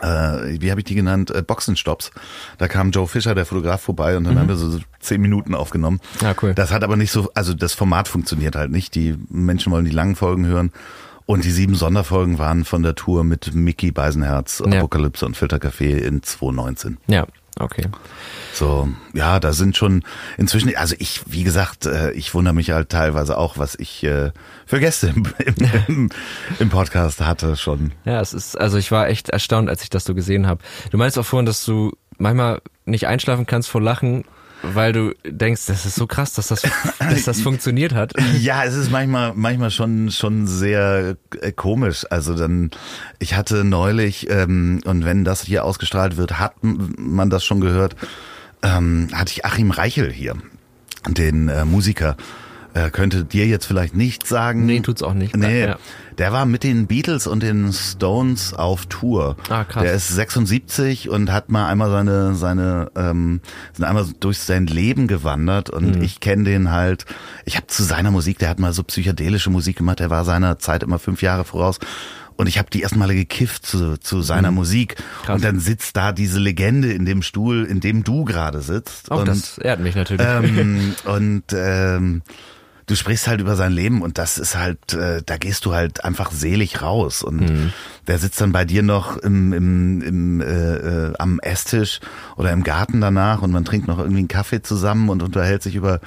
äh, wie habe ich die genannt, äh, Boxenstops. Da kam Joe Fischer, der Fotograf, vorbei und dann haben wir so zehn Minuten aufgenommen. Ah, cool. Das hat aber nicht so, also das Format funktioniert halt nicht. Die Menschen wollen die langen Folgen hören. Und die sieben Sonderfolgen waren von der Tour mit Mickey Beisenherz, Ja. Apokalypse und Filtercafé in 2019. ja, okay. So, ja, da sind schon inzwischen, also ich, wie gesagt, äh, ich wundere mich halt teilweise auch, was ich äh, für Gäste im, im, im, im Podcast hatte schon. Ja, es ist, also ich war echt erstaunt, als ich das so gesehen habe. Du meinst auch vorhin, dass du manchmal nicht einschlafen kannst vor Lachen, weil du denkst, das ist so krass, dass das, dass das funktioniert hat. Ja, es ist manchmal, manchmal schon, schon sehr äh, komisch. Also dann, ich hatte neulich, ähm, und wenn das hier ausgestrahlt wird, hat man das schon gehört, ähm, hatte ich Achim Reichel hier, den äh, Musiker. Äh, könnte dir jetzt vielleicht nicht sagen. Nee, tut's auch nicht. Nee, Ja. der war mit den Beatles und den Stones auf Tour. Ah, krass. Der ist 76 und hat mal einmal seine, seine, ähm, sind einmal durch sein Leben gewandert und Mhm. ich kenne den halt. Ich habe zu seiner Musik, der hat mal so psychedelische Musik gemacht, der war seiner Zeit immer fünf Jahre voraus. Und ich habe die ersten Male gekifft zu, zu seiner Musik. Mhm. Krass. Und dann sitzt da diese Legende in dem Stuhl, in dem du gerade sitzt. Auch und, das ehrt mich natürlich. ähm, und ähm, du sprichst halt über sein Leben und das ist halt, äh, da gehst du halt einfach selig raus. Und Mhm. der sitzt dann bei dir noch im, im, im, äh, äh, am Esstisch oder im Garten danach und man trinkt noch irgendwie einen Kaffee zusammen und unterhält sich über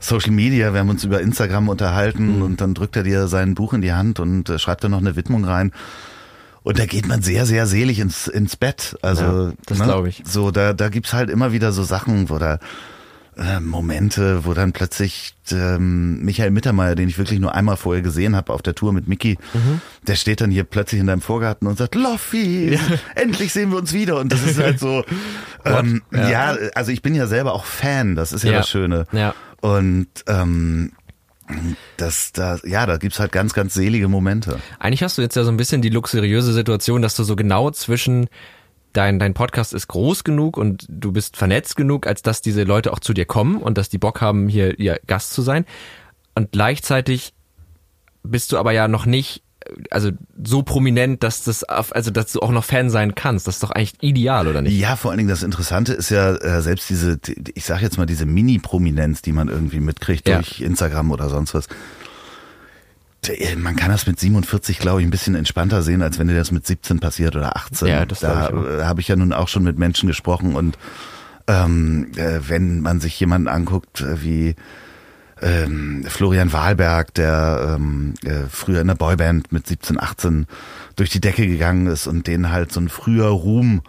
Social Media. Wir haben uns über Instagram unterhalten Mhm. und dann drückt er dir sein Buch in die Hand und äh, schreibt dann noch eine Widmung rein. Und da geht man sehr, sehr selig ins, ins Bett. Also, Ja, das glaub ich. So, da, da gibt's halt immer wieder so Sachen, wo da äh, Momente, wo dann plötzlich ähm, Michael Mittermeier, den ich wirklich nur einmal vorher gesehen habe auf der Tour mit Mickey, Mhm. der steht dann hier plötzlich in deinem Vorgarten und sagt, Loffi, endlich sehen wir uns wieder. Und das ist halt so, ähm, Ja. ja. also ich bin ja selber auch Fan, das ist ja, Ja. das Schöne. Ja. Und ähm, das, da, ja, da gibt's halt ganz, ganz selige Momente. Eigentlich hast du jetzt ja so ein bisschen die luxuriöse Situation, dass du so genau zwischen dein, dein Podcast ist groß genug und du bist vernetzt genug, als dass diese Leute auch zu dir kommen und dass die Bock haben, hier ihr Gast zu sein. Und gleichzeitig bist du aber ja noch nicht, also so prominent, dass das, auf- also dass du auch noch Fan sein kannst. Das ist doch eigentlich ideal, oder nicht? Ja, vor allen Dingen das Interessante ist ja äh, selbst diese, die- ich sag jetzt mal diese Mini-Prominenz, die man irgendwie mitkriegt Ja. durch Instagram oder sonst was. Der- Man kann das mit 47, glaube ich, ein bisschen entspannter sehen, als wenn dir das mit 17 passiert oder 18. Ja, das da äh, habe ich ja nun auch schon mit Menschen gesprochen und ähm, äh, wenn man sich jemanden anguckt, äh, wie ähm, Florian Wahlberg, der ähm, äh, früher in der Boyband mit 17, 18 durch die Decke gegangen ist und den halt so ein früher Ruhm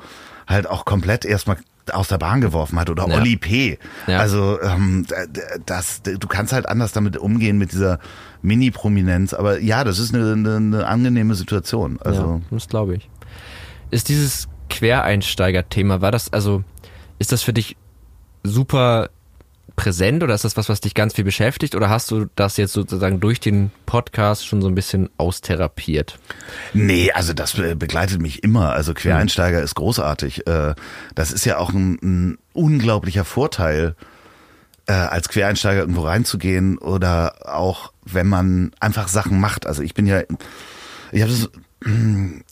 halt auch komplett erstmal aus der Bahn geworfen hat oder Ja. Olli P. Ja. Also ähm, das, du kannst halt anders damit umgehen mit dieser Mini-Prominenz. Aber ja, das ist eine, eine, eine angenehme Situation. Also ja, das glaube ich. Ist dieses Quereinsteiger-Thema, war das, also, ist das für dich super präsent oder ist das was, was dich ganz viel beschäftigt oder hast du das jetzt sozusagen durch den Podcast schon so ein bisschen austherapiert? Nee, also das be- begleitet mich immer. Also Quereinsteiger ist großartig. Äh, Das ist ja auch ein, ein unglaublicher Vorteil, äh, als Quereinsteiger irgendwo reinzugehen oder auch wenn man einfach Sachen macht. Also ich bin ja Ich habe das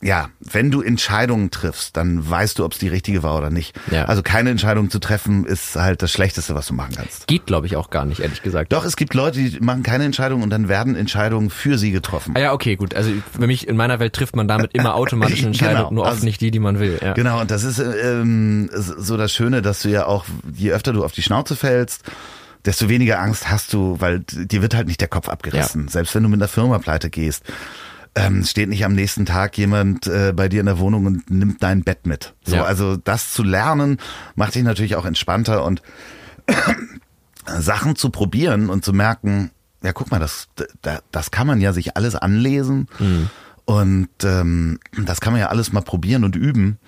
ja, wenn du Entscheidungen triffst, dann weißt du, ob es die richtige war oder nicht. Ja. Also keine Entscheidung zu treffen, ist halt das Schlechteste, was du machen kannst. Geht, glaube ich, auch gar nicht, ehrlich gesagt. Doch, es gibt Leute, die machen keine Entscheidung und dann werden Entscheidungen für sie getroffen. Ah ja, okay, gut. Also für mich, in meiner Welt trifft man damit immer automatisch Entscheidungen, Genau. nur oft Also- nicht die, die man will. Ja. Genau, und das ist ähm, so das Schöne, dass du ja auch, je öfter du auf die Schnauze fällst, desto weniger Angst hast du, weil dir wird halt nicht der Kopf abgerissen. Selbst wenn du mit einer Firma pleite gehst, ähm, steht nicht am nächsten Tag jemand äh, bei dir in der Wohnung und nimmt dein Bett mit. So, Ja. also das zu lernen macht dich natürlich auch entspannter und Sachen zu probieren und zu merken, ja, guck mal, das, da- das kann man ja sich alles anlesen und ähm, das kann man ja alles mal probieren und üben.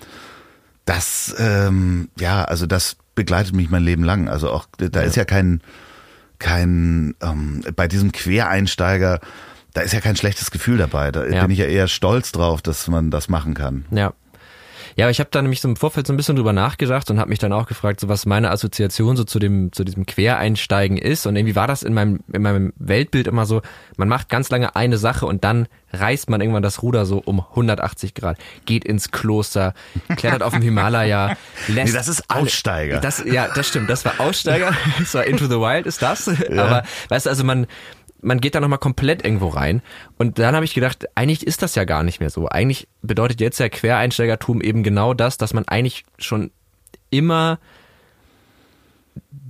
Das, ähm, ja, also das begleitet mich mein Leben lang. Also auch, da ist ja kein, kein, ähm, bei diesem Quereinsteiger, da ist ja kein schlechtes Gefühl dabei. Da Ja. bin ich ja eher stolz drauf, dass man das machen kann. Ja. Ja, aber ich habe da nämlich so im Vorfeld so ein bisschen drüber nachgedacht und habe mich dann auch gefragt, so was meine Assoziation so zu dem zu diesem Quereinsteigen ist und irgendwie war das in meinem in meinem Weltbild immer so, man macht ganz lange eine Sache und dann reißt man irgendwann das Ruder so um 180 Grad, geht ins Kloster, klettert auf dem Himalaya, lässt Nee, das ist alle- Aussteiger. Das ja, das stimmt, das war Aussteiger, das war Into the Wild ist das, aber weißt du, also man man geht da nochmal komplett irgendwo rein. Und dann habe ich gedacht, eigentlich ist das ja gar nicht mehr so. Eigentlich bedeutet jetzt ja Quereinsteigertum eben genau das, dass man eigentlich schon immer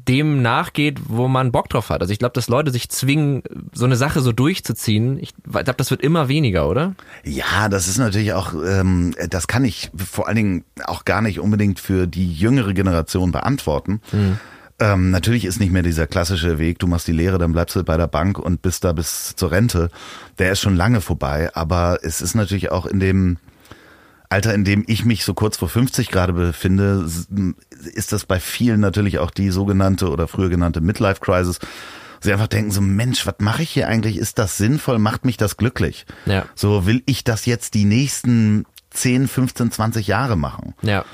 dem nachgeht, wo man Bock drauf hat. Also ich glaube, dass Leute sich zwingen, so eine Sache so durchzuziehen. Ich glaube, das wird immer weniger, oder? Ja, das ist natürlich auch, ähm, das kann ich vor allen Dingen auch gar nicht unbedingt für die jüngere Generation beantworten. Ähm, natürlich ist nicht mehr dieser klassische Weg, du machst die Lehre, dann bleibst du bei der Bank und bist da bis zur Rente. Der ist schon lange vorbei, aber es ist natürlich auch in dem Alter, in dem ich mich so kurz vor 50 gerade befinde, ist das bei vielen natürlich auch die sogenannte oder früher genannte Midlife Crisis. Sie einfach denken so, Mensch, was mache ich hier eigentlich? Ist das sinnvoll? Macht mich das glücklich? Ja. So will ich das jetzt die nächsten 10, 15, 20 Jahre machen. Ja.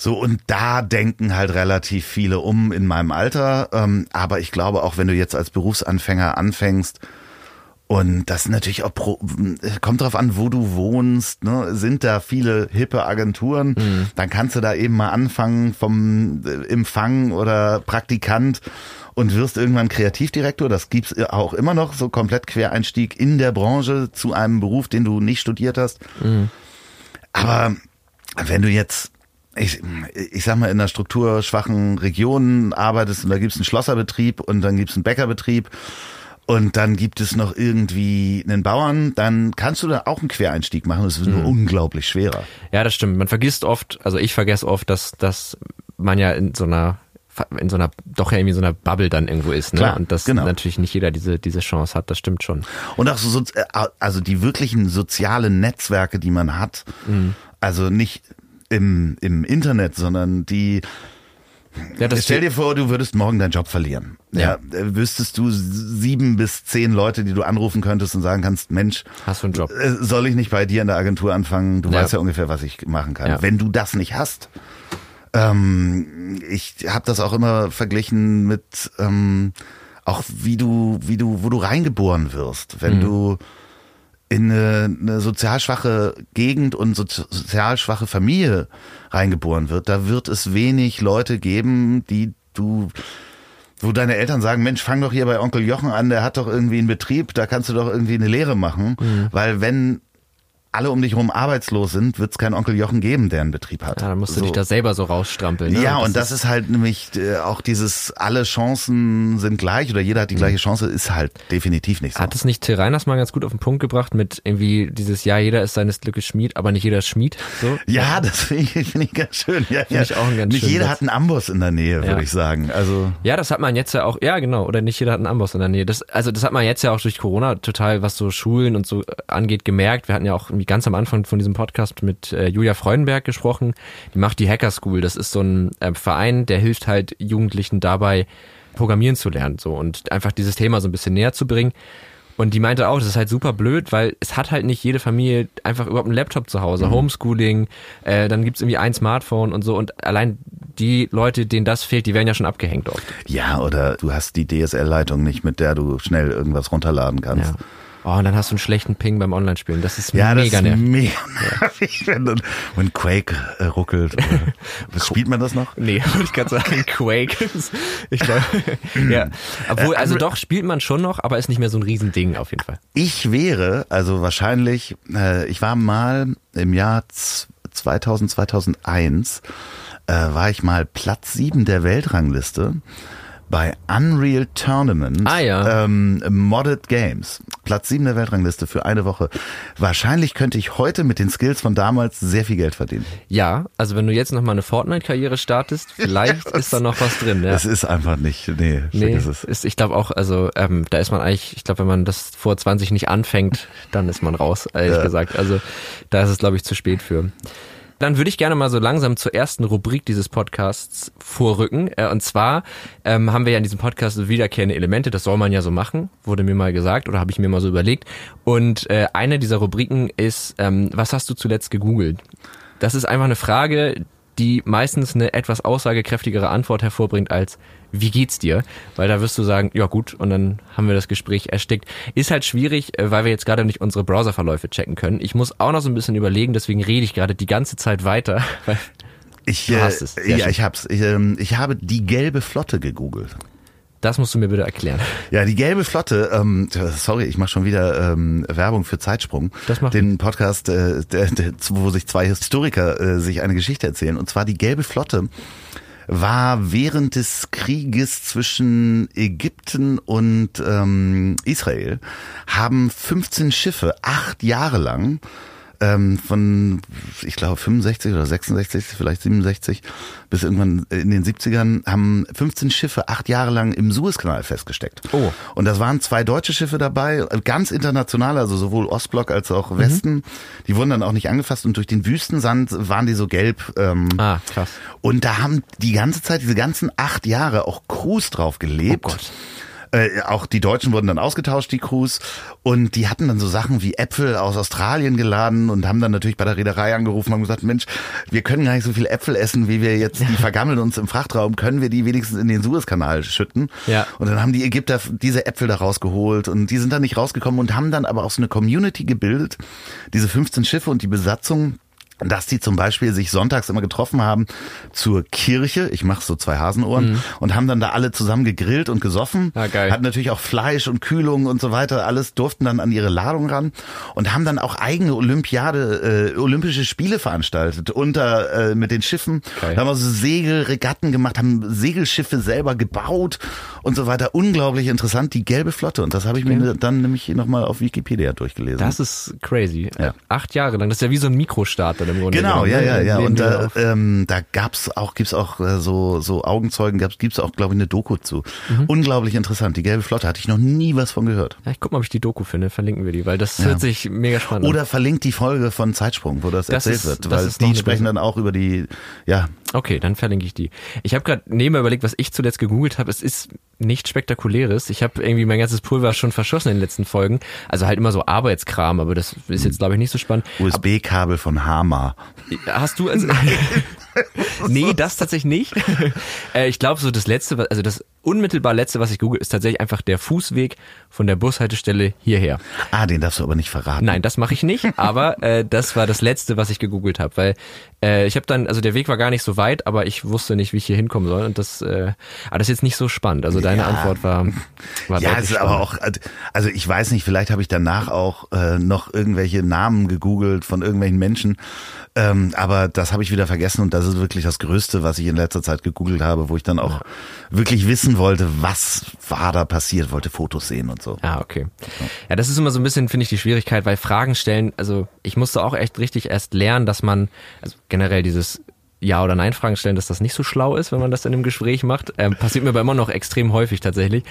So, und da denken halt relativ viele um in meinem Alter. Ähm, aber ich glaube, auch wenn du jetzt als Berufsanfänger anfängst, und das natürlich auch pro, kommt drauf an, wo du wohnst. Ne? Sind da viele hippe Agenturen? Dann kannst du da eben mal anfangen vom äh, Empfang oder Praktikant und wirst irgendwann Kreativdirektor. Das gibt's auch immer noch, so komplett Quereinstieg in der Branche zu einem Beruf, den du nicht studiert hast. Aber wenn du jetzt, ich, ich sag mal, in einer strukturschwachen Region arbeitest und da gibt's einen Schlosserbetrieb und dann gibt's einen Bäckerbetrieb und dann gibt es noch irgendwie einen Bauern, dann kannst du da auch einen Quereinstieg machen. Das ist nur unglaublich schwerer. Ja, das stimmt. Man vergisst oft, also ich vergesse oft, dass, dass man ja in so einer in so einer, doch ja irgendwie so einer Bubble dann irgendwo ist, ne? Klar, und dass genau. natürlich nicht jeder diese, diese Chance hat, das stimmt schon. Und auch so, so also die wirklichen sozialen Netzwerke, die man hat, also nicht im, im Internet, sondern die, Ja, Stell dir vor, du würdest morgen deinen Job verlieren. Ja. Ja. äh, wüsstest du sieben bis zehn Leute, die du anrufen könntest und sagen kannst, Mensch, Hast du einen Job? äh, soll ich nicht bei dir in der Agentur anfangen? Du Ja. weißt ja ungefähr, was ich machen kann. Wenn du das nicht hast, ähm, ich habe das auch immer verglichen mit ähm, auch wie du, wie du, wo du reingeboren wirst, wenn du in eine, eine sozial schwache Gegend und so, sozial schwache Familie reingeboren wird, da wird es wenig Leute geben, die du, wo deine Eltern sagen, Mensch, fang doch hier bei Onkel Jochen an, der hat doch irgendwie einen Betrieb, da kannst du doch irgendwie eine Lehre machen, weil wenn alle um dich herum arbeitslos sind, wird es keinen Onkel Jochen geben, der einen Betrieb hat. Ja, dann musst du So. dich da selber so rausstrampeln. Ne? Ja, und das ist halt nämlich äh, auch dieses, alle Chancen sind gleich oder jeder hat die gleiche Chance, ist halt definitiv nicht so. Hat es nicht Till Reiners mal ganz gut auf den Punkt gebracht mit irgendwie dieses, ja, jeder ist seines Glückes Schmied, aber nicht jeder ist Schmied. So? Ja, das finde ich, find ich ganz schön. Ja, ja. ich auch ganz Nicht jeder Satz. hat einen Amboss in der Nähe, würde Ja. ich sagen. Also Ja, das hat man jetzt ja auch, ja genau, oder nicht jeder hat einen Amboss in der Nähe. Das, also das hat man jetzt ja auch durch Corona total, was so Schulen und so angeht, gemerkt. Wir hatten ja auch irgendwie ganz am Anfang von diesem Podcast mit äh, Julia Freudenberg gesprochen. Die macht die Hacker School. Das ist so ein äh, Verein, der hilft halt Jugendlichen dabei, Programmieren zu lernen so und einfach dieses Thema so ein bisschen näher zu bringen. Und die meinte auch, das ist halt super blöd, weil es hat halt nicht jede Familie einfach überhaupt einen Laptop zu Hause. Homeschooling, äh, dann gibt's irgendwie ein Smartphone und so. Und allein die Leute, denen das fehlt, die werden ja schon abgehängt oft. ja, oder du hast die DSL-Leitung nicht, mit der du schnell irgendwas runterladen kannst. Ja. Oh, und dann hast du einen schlechten Ping beim Online-Spielen. Das ist Ja, mega das ist nervig. mega nervig, wenn, dann- wenn Quake äh, ruckelt. Oder, spielt man das noch? Nee, wollte ich gerade sagen, Quake. Ich glaube, ja. Obwohl, also Äh, doch, spielt man schon noch, aber ist nicht mehr so ein Riesending auf jeden Fall. Ich wäre, also wahrscheinlich, äh, ich war mal im Jahr z- 2000, 2001, äh, war ich mal Platz 7 der Weltrangliste bei Unreal Tournament Ah, ja. ähm, Modded Games. Platz 7 der Weltrangliste für eine Woche. Wahrscheinlich könnte ich heute mit den Skills von damals sehr viel Geld verdienen. Ja, also wenn du jetzt noch mal eine Fortnite-Karriere startest, vielleicht ist da noch was drin. Ja. Es ist einfach nicht, nee, Nee, es. ist, ich glaube auch, also ähm, da ist man eigentlich, ich glaube, wenn man das vor 20 nicht anfängt, dann ist man raus, ehrlich Ja. gesagt. Also da ist es, glaube ich, zu spät für. Dann würde ich gerne mal so langsam zur ersten Rubrik dieses Podcasts vorrücken. Äh, und zwar ähm, haben wir ja in diesem Podcast wiederkehrende Elemente, das soll man ja so machen, wurde mir mal gesagt oder habe ich mir mal so überlegt. Und äh, eine dieser Rubriken ist, ähm, was hast du zuletzt gegoogelt? Das ist einfach eine Frage, die meistens eine etwas aussagekräftigere Antwort hervorbringt als wie geht's dir? Weil da wirst du sagen, ja gut, und dann haben wir das Gespräch erstickt. Ist halt schwierig, äh, weil wir jetzt gerade nicht unsere Browserverläufe checken können. Ich muss auch noch so ein bisschen überlegen, deswegen rede ich gerade die ganze Zeit weiter. Ich, äh, hast es. Sehr ja, schön. ich hab's. Ich, ähm, ich habe die gelbe Flotte gegoogelt. Das musst du mir bitte erklären. Ja, die gelbe Flotte, ähm, sorry, ich mache schon wieder ähm, Werbung für Zeitsprung. Das macht Den Podcast, äh, der, der, wo sich zwei Historiker äh, sich eine Geschichte erzählen. Und zwar die gelbe Flotte war während des Krieges zwischen Ägypten und ähm, Israel, haben 15 Schiffe acht Jahre lang ähm, von, ich glaube, 65 oder 66, vielleicht 67, bis irgendwann in den 70ern, haben 15 Schiffe acht Jahre lang im Suezkanal festgesteckt. Oh. Und das waren zwei deutsche Schiffe dabei, ganz international, also sowohl Ostblock als auch Mhm. Westen. Die wurden dann auch nicht angefasst und durch den Wüstensand waren die so gelb. Ähm, Ah, krass. und da haben die ganze Zeit, diese ganzen acht Jahre auch Crews drauf gelebt. Oh Gott. Äh, auch die Deutschen wurden dann ausgetauscht, die Crews. Und die hatten dann so Sachen wie Äpfel aus Australien geladen und haben dann natürlich bei der Reederei angerufen und haben gesagt, Mensch, wir können gar nicht so viel Äpfel essen, wie wir jetzt, die vergammeln uns im Frachtraum, können wir die wenigstens in den Suezkanal schütten? Ja. Und dann haben die Ägypter diese Äpfel da rausgeholt und die sind dann nicht rausgekommen und haben dann aber auch so eine Community gebildet, diese 15 Schiffe und die Besatzung dass die zum Beispiel sich sonntags immer getroffen haben zur Kirche, ich mache so zwei Hasenohren, und haben dann da alle zusammen gegrillt und gesoffen. Ah, geil. Hatten natürlich auch Fleisch und Kühlung und so weiter, alles durften dann an ihre Ladung ran und haben dann auch eigene Olympiade, äh, Olympische Spiele veranstaltet unter äh, mit den Schiffen. Geil. Da haben wir so Segelregatten gemacht, haben Segelschiffe selber gebaut und so weiter. Unglaublich interessant, die gelbe Flotte. Und das habe ich mir dann nämlich nochmal auf Wikipedia durchgelesen. Das ist crazy. Ja. Acht Jahre lang. Das ist ja wie so ein Mikrostaat im Grunde. Genau, genommen, ja, ne? ja, ja. Und da, ähm, da gab's auch, gibt's auch äh, so so Augenzeugen, gab's gibt's auch, glaube ich, eine Doku zu. Mhm. Unglaublich interessant. Die gelbe Flotte hatte ich noch nie was von gehört. ja, ich guck mal, ob ich die Doku finde. Verlinken wir die, weil das hört sich mega spannend an. Oder verlinkt die Folge von Zeitsprung, wo das, Das erzählt ist- wird, weil die sprechen dann auch über die, ja, Okay, dann verlinke ich die. Ich habe gerade nebenbei überlegt, was ich zuletzt gegoogelt habe. Es ist nichts Spektakuläres. Ich habe irgendwie mein ganzes Pulver schon verschossen in den letzten Folgen. Also halt immer so Arbeitskram, aber das ist jetzt glaube ich nicht so spannend. USB-Kabel von Hama. Hast du also Nee, das tatsächlich nicht. Äh, ich glaube so das letzte, also das unmittelbar letzte, was ich google, ist tatsächlich einfach der Fußweg von der Bushaltestelle hierher. Ah, den darfst du aber nicht verraten. Nein, das mache ich nicht, aber äh, das war das letzte, was ich gegoogelt habe, weil äh, ich habe dann, also der Weg war gar nicht so weit, aber ich wusste nicht, wie ich hier hinkommen soll und das, äh, aber das ist jetzt nicht so spannend. Also deine Ja. Antwort war, war Ja, es ist aber auch, also ich weiß nicht, vielleicht habe ich danach auch äh, noch irgendwelche Namen gegoogelt von irgendwelchen Menschen, ähm, aber das habe ich wieder vergessen und das ist wirklich das Größte, was ich in letzter Zeit gegoogelt habe, wo ich dann auch wirklich wissen wollte, was war da passiert, wollte Fotos sehen und so. Ah, okay. Ja, das ist immer so ein bisschen, finde ich, die Schwierigkeit, weil Fragen stellen, also ich musste auch echt richtig erst lernen, dass man, also generell dieses Ja- oder Nein-Fragen stellen, dass das nicht so schlau ist, wenn man das in einem Gespräch macht. Ähm, passiert mir aber immer noch extrem häufig tatsächlich.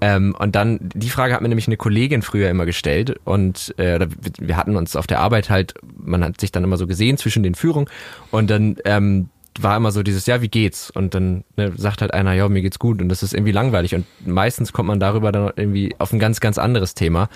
Ähm, und dann, die Frage hat mir nämlich eine Kollegin früher immer gestellt und äh, wir hatten uns auf der Arbeit halt, man hat sich dann immer so gesehen zwischen den Führungen und dann ähm, war immer so dieses, ja, wie geht's? Und dann ne, sagt halt einer, ja, mir geht's gut und das ist irgendwie langweilig und meistens kommt man darüber dann irgendwie auf ein ganz, ganz anderes Thema.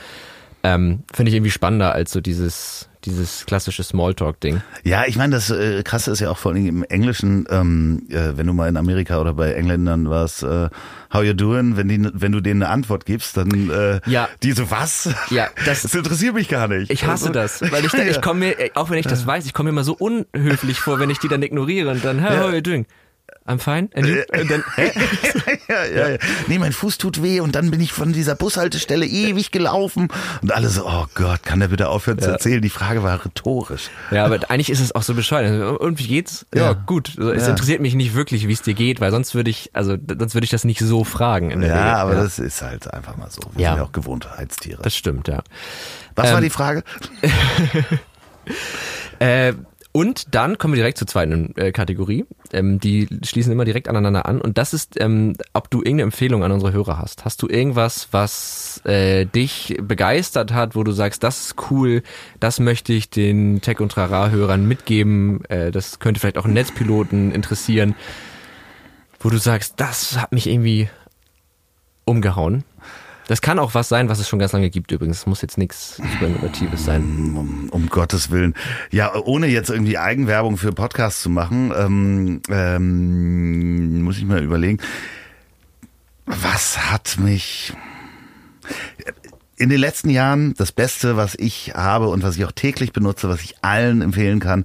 Ähm, Finde ich irgendwie spannender als so dieses, dieses klassische Smalltalk-Ding. Ja, ich meine, das äh, Krasse ist ja auch vor allem im Englischen, ähm, äh, wenn du mal in Amerika oder bei Engländern warst, äh, how you doing, wenn, die, wenn du denen eine Antwort gibst, dann äh, Ja. die so, was? Ja, das- das interessiert mich gar nicht. Ich hasse Also, das, weil ich, ich komme mir, äh, auch wenn ich das weiß, ich komme mir immer so unhöflich vor, wenn ich die dann ignoriere und dann, hey, how are you doing? I'm fine. And you? Und dann, hä? ja, ja, ja. Nee, mein Fuß tut weh und dann bin ich von dieser Bushaltestelle ewig gelaufen und alle so, oh Gott, kann der bitte aufhören zu erzählen? Die Frage war rhetorisch. Ja, aber eigentlich ist es auch so bescheuert. Und wie geht's? Ja, gut. Also, Es interessiert mich nicht wirklich, wie es dir geht, weil sonst würde ich, also sonst würde ich das nicht so fragen. Ja, Regel. aber das ist halt einfach mal so. Wir Ja. sind ja auch Gewohnheitstiere. das stimmt, ja. Was war ähm, die Frage? Äh, und dann kommen wir direkt zur zweiten äh, Kategorie. Ähm, die schließen immer direkt aneinander an. Und das ist, ähm, ob du irgendeine Empfehlung an unsere Hörer hast. Hast du irgendwas, was äh, dich begeistert hat, wo du sagst, das ist cool, das möchte ich den Tech- und Trara-Hörern mitgeben, äh, das könnte vielleicht auch Netzpiloten interessieren, wo du sagst, das hat mich irgendwie umgehauen. Das kann auch was sein, was es schon ganz lange gibt übrigens. Es muss jetzt nichts super Innovatives sein. Um, um Gottes Willen. Ja, ohne jetzt irgendwie Eigenwerbung für Podcasts zu machen, ähm, ähm, muss ich mal überlegen. Was hat mich in den letzten Jahren das Beste, was ich habe und was ich auch täglich benutze, was ich allen empfehlen kann,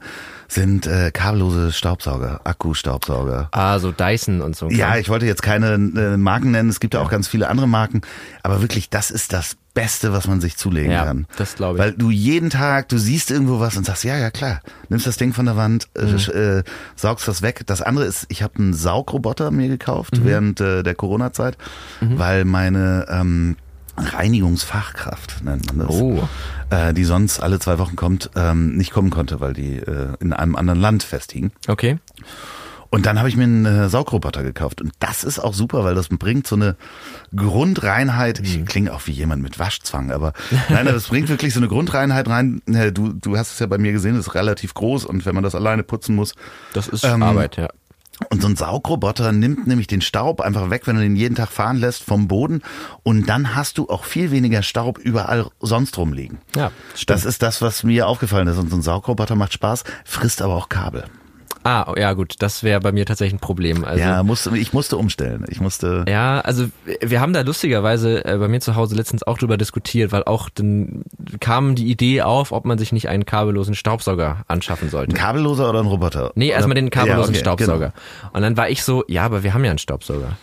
sind äh, kabellose Staubsauger, Akkustaubsauger. Ah, so Dyson und so. Ja, ich wollte jetzt keine äh, Marken nennen, es gibt ja auch ganz viele andere Marken, aber wirklich, das ist das Beste, was man sich zulegen Ja, kann. das glaube ich. Weil du jeden Tag, du siehst irgendwo was und sagst, ja, ja, klar, nimmst das Ding von der Wand, äh, Mhm. äh, saugst das weg. Das andere ist, ich habe einen Saugroboter mir gekauft Mhm. während äh, der Corona-Zeit, weil meine ähm, Reinigungsfachkraft, nennt man das, Oh. äh, die sonst alle zwei Wochen kommt, ähm, nicht kommen konnte, weil die äh, in einem anderen Land festigen. Okay. Und dann habe ich mir einen äh, Saugroboter gekauft. Und das ist auch super, weil das bringt so eine Grundreinheit. Mhm. Ich klinge auch wie jemand mit Waschzwang, aber nein, das bringt wirklich so eine Grundreinheit rein. Äh, Du, du hast es ja bei mir gesehen, das ist relativ groß und wenn man das alleine putzen muss. Das ist Ähm, Arbeit, ja. Und so ein Saugroboter nimmt nämlich den Staub einfach weg, wenn du den jeden Tag fahren lässt vom Boden. Und dann hast du auch viel weniger Staub überall sonst rumliegen. Ja, stimmt. Das ist das, was mir aufgefallen ist. Und so ein Saugroboter macht Spaß, frisst aber auch Kabel. Ah, ja gut, das wäre bei mir tatsächlich ein Problem. Also, ja, musste, ich musste umstellen. Ich musste. Ja, also wir haben da lustigerweise äh, bei mir zu Hause letztens auch drüber diskutiert, weil auch dann kam die Idee auf, ob man sich nicht einen kabellosen Staubsauger anschaffen sollte. Ein kabelloser oder ein Roboter? Nee, erstmal den kabellosen Ja, okay, Staubsauger. genau. Und dann war ich so, ja, aber wir haben ja einen Staubsauger.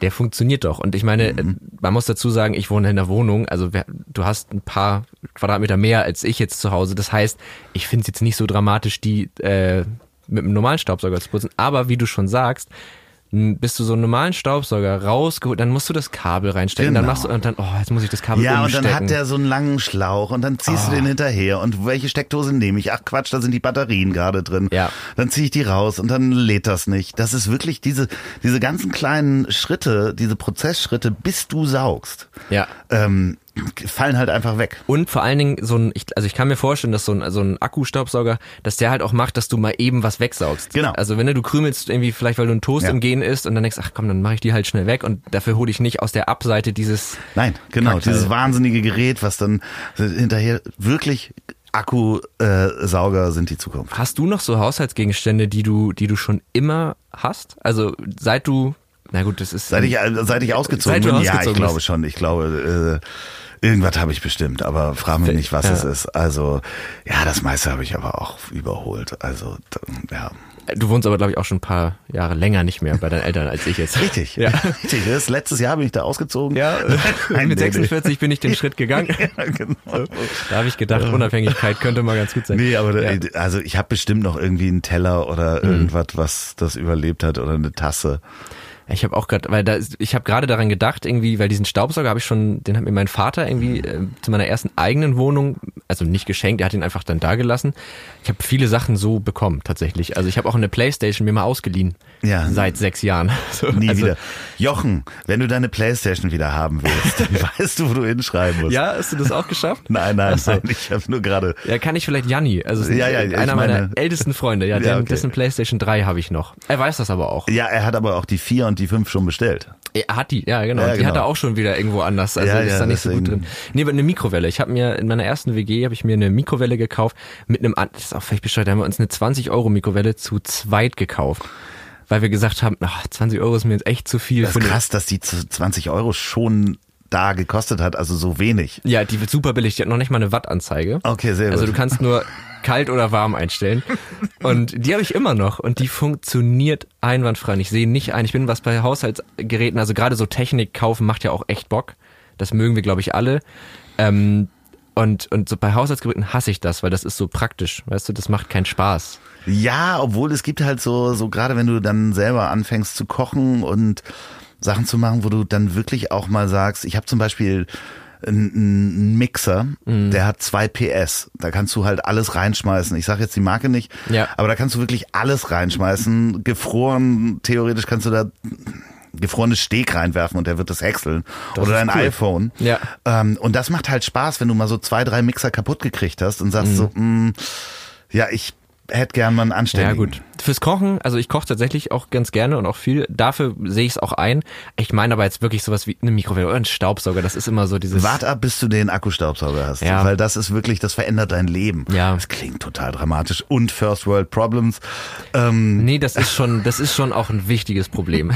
Der funktioniert doch. Und ich meine, Mhm. man muss dazu sagen, ich wohne in der Wohnung. Also du hast ein paar Quadratmeter mehr als ich jetzt zu Hause. Das heißt, ich finde es jetzt nicht so dramatisch, die äh, mit einem normalen Staubsauger zu putzen. Aber wie du schon sagst, bist du so einen normalen Staubsauger rausgeholt, dann musst du das Kabel reinstecken. Dann Genau. machst du und dann, oh, jetzt muss ich das Kabel Ja, und umstecken. dann hat der so einen langen Schlauch und dann ziehst Ah. du den hinterher und welche Steckdose nehme ich? Ach Quatsch, da sind die Batterien gerade drin. Ja. Dann ziehe ich die raus und dann lädt das nicht. Das ist wirklich diese, diese ganzen kleinen Schritte, diese Prozessschritte, bis du saugst, ja. ähm, fallen halt einfach weg. Und vor allen Dingen so ein, ich, also ich kann mir vorstellen, dass so ein, so ein Akkustaubsauger, dass der halt auch macht, dass du mal eben was wegsaugst. Genau. Also wenn du, du krümelst irgendwie vielleicht, weil du einen Toast Ja. im Gehen isst und dann denkst, ach komm, dann mache ich die halt schnell weg und dafür hole ich nicht aus der Abseite dieses, Nein, genau, Kackteil. dieses wahnsinnige Gerät, was dann hinterher wirklich Akkusauger sind die Zukunft. hast du noch so Haushaltsgegenstände, die du, die du schon immer hast? Also seit du, na gut, das ist. Seit ich, äh, seit ich ausgezogen Seit bin, ja, ich ausgezogen glaube bist. schon. Ich glaube, äh, irgendwas habe ich bestimmt, aber frag mich nicht, was Ja. es ist. Also, ja, das meiste habe ich aber auch überholt. Also, ja. Du wohnst aber, glaube ich, auch schon ein paar Jahre länger nicht mehr bei deinen Eltern als ich jetzt. Richtig, Ja. richtig. Das letztes Jahr bin ich da ausgezogen. Ja, Nein, mit nee, nee. 46 bin ich den Schritt gegangen. Ja, genau. Da habe ich gedacht, Unabhängigkeit könnte mal ganz gut sein. Nee, aber ja. also ich habe bestimmt noch irgendwie einen Teller oder irgendwas, was das überlebt hat oder eine Tasse. Ich habe auch gerade, weil da, ich habe gerade daran gedacht, irgendwie, weil diesen Staubsauger habe ich schon, den hat mir mein Vater irgendwie äh, zu meiner ersten eigenen Wohnung, also nicht geschenkt, er hat ihn einfach dann da gelassen. Ich habe viele Sachen so bekommen tatsächlich. Also ich habe auch eine Playstation mir mal ausgeliehen. Ja. Seit sechs Jahren. So, Nie also, wieder. Jochen, wenn du deine Playstation wieder haben willst, dann weißt du, wo du hinschreiben musst. Ja, hast du das auch geschafft? Nein, nein, Ach so. nein. Ich habe nur gerade. Ja, kann ich vielleicht Janni, also Ja, ja, einer meine- meiner ältesten Freunde, ja, Ja, den, okay. dessen Playstation 3 habe ich noch. Er weiß das aber auch. Ja, er hat aber auch die 4 und die 5 schon bestellt. Er hat die, ja genau. Ja, die genau. hat er auch schon wieder irgendwo anders. Also Ja, ist ja, da nicht so gut drin. Nee, aber eine Mikrowelle. Ich habe mir in meiner ersten WG habe ich mir eine Mikrowelle gekauft mit einem, das ist auch völlig bescheuert, da haben wir uns eine 20 Euro Mikrowelle zu zweit gekauft. Weil wir gesagt haben, ach, 20 Euro ist mir jetzt echt zu viel. Das ist krass, dass die zu 20 Euro schon da gekostet hat, also so wenig. Ja, die wird super billig. Die hat noch nicht mal eine Wattanzeige. Okay, sehr Also du gut. kannst nur kalt oder warm einstellen. Und die habe ich immer noch. Und die funktioniert einwandfrei. Ich sehe nicht ein. Ich bin was bei Haushaltsgeräten, also gerade so Technik kaufen macht ja auch echt Bock. Das mögen wir, glaube ich, alle. Ähm, und, und so bei Haushaltsgeräten hasse ich das, weil das ist so praktisch. Weißt du, das macht keinen Spaß. Ja, obwohl es gibt halt so, so gerade wenn du dann selber anfängst zu kochen und Sachen zu machen, wo du dann wirklich auch mal sagst, ich habe zum Beispiel einen Mixer, Mhm. der hat zwei PS. Da kannst du halt alles reinschmeißen. Ich sage jetzt die Marke nicht, Ja. aber da kannst du wirklich alles reinschmeißen. Gefroren, theoretisch kannst du da gefrorenes Steak reinwerfen und der wird das häckseln. Das Oder dein cool. iPhone. Ja. Ähm, und das macht halt Spaß, wenn du mal so zwei, drei Mixer kaputt gekriegt hast und sagst so, mh, ja, ich hätte gern mal einen anständigen. Ja, gut. Fürs Kochen, also ich koche tatsächlich auch ganz gerne und auch viel. Dafür sehe ich es auch ein. Ich meine aber jetzt wirklich sowas wie eine Mikrowelle oder ein Staubsauger. Das ist immer so dieses. Wart ab, bis du den Akkustaubsauger hast. Ja. Weil das ist wirklich, das verändert dein Leben. Ja. Das klingt total dramatisch. Und First World Problems. Ähm, Nee, das ist schon, das ist schon auch ein wichtiges Problem.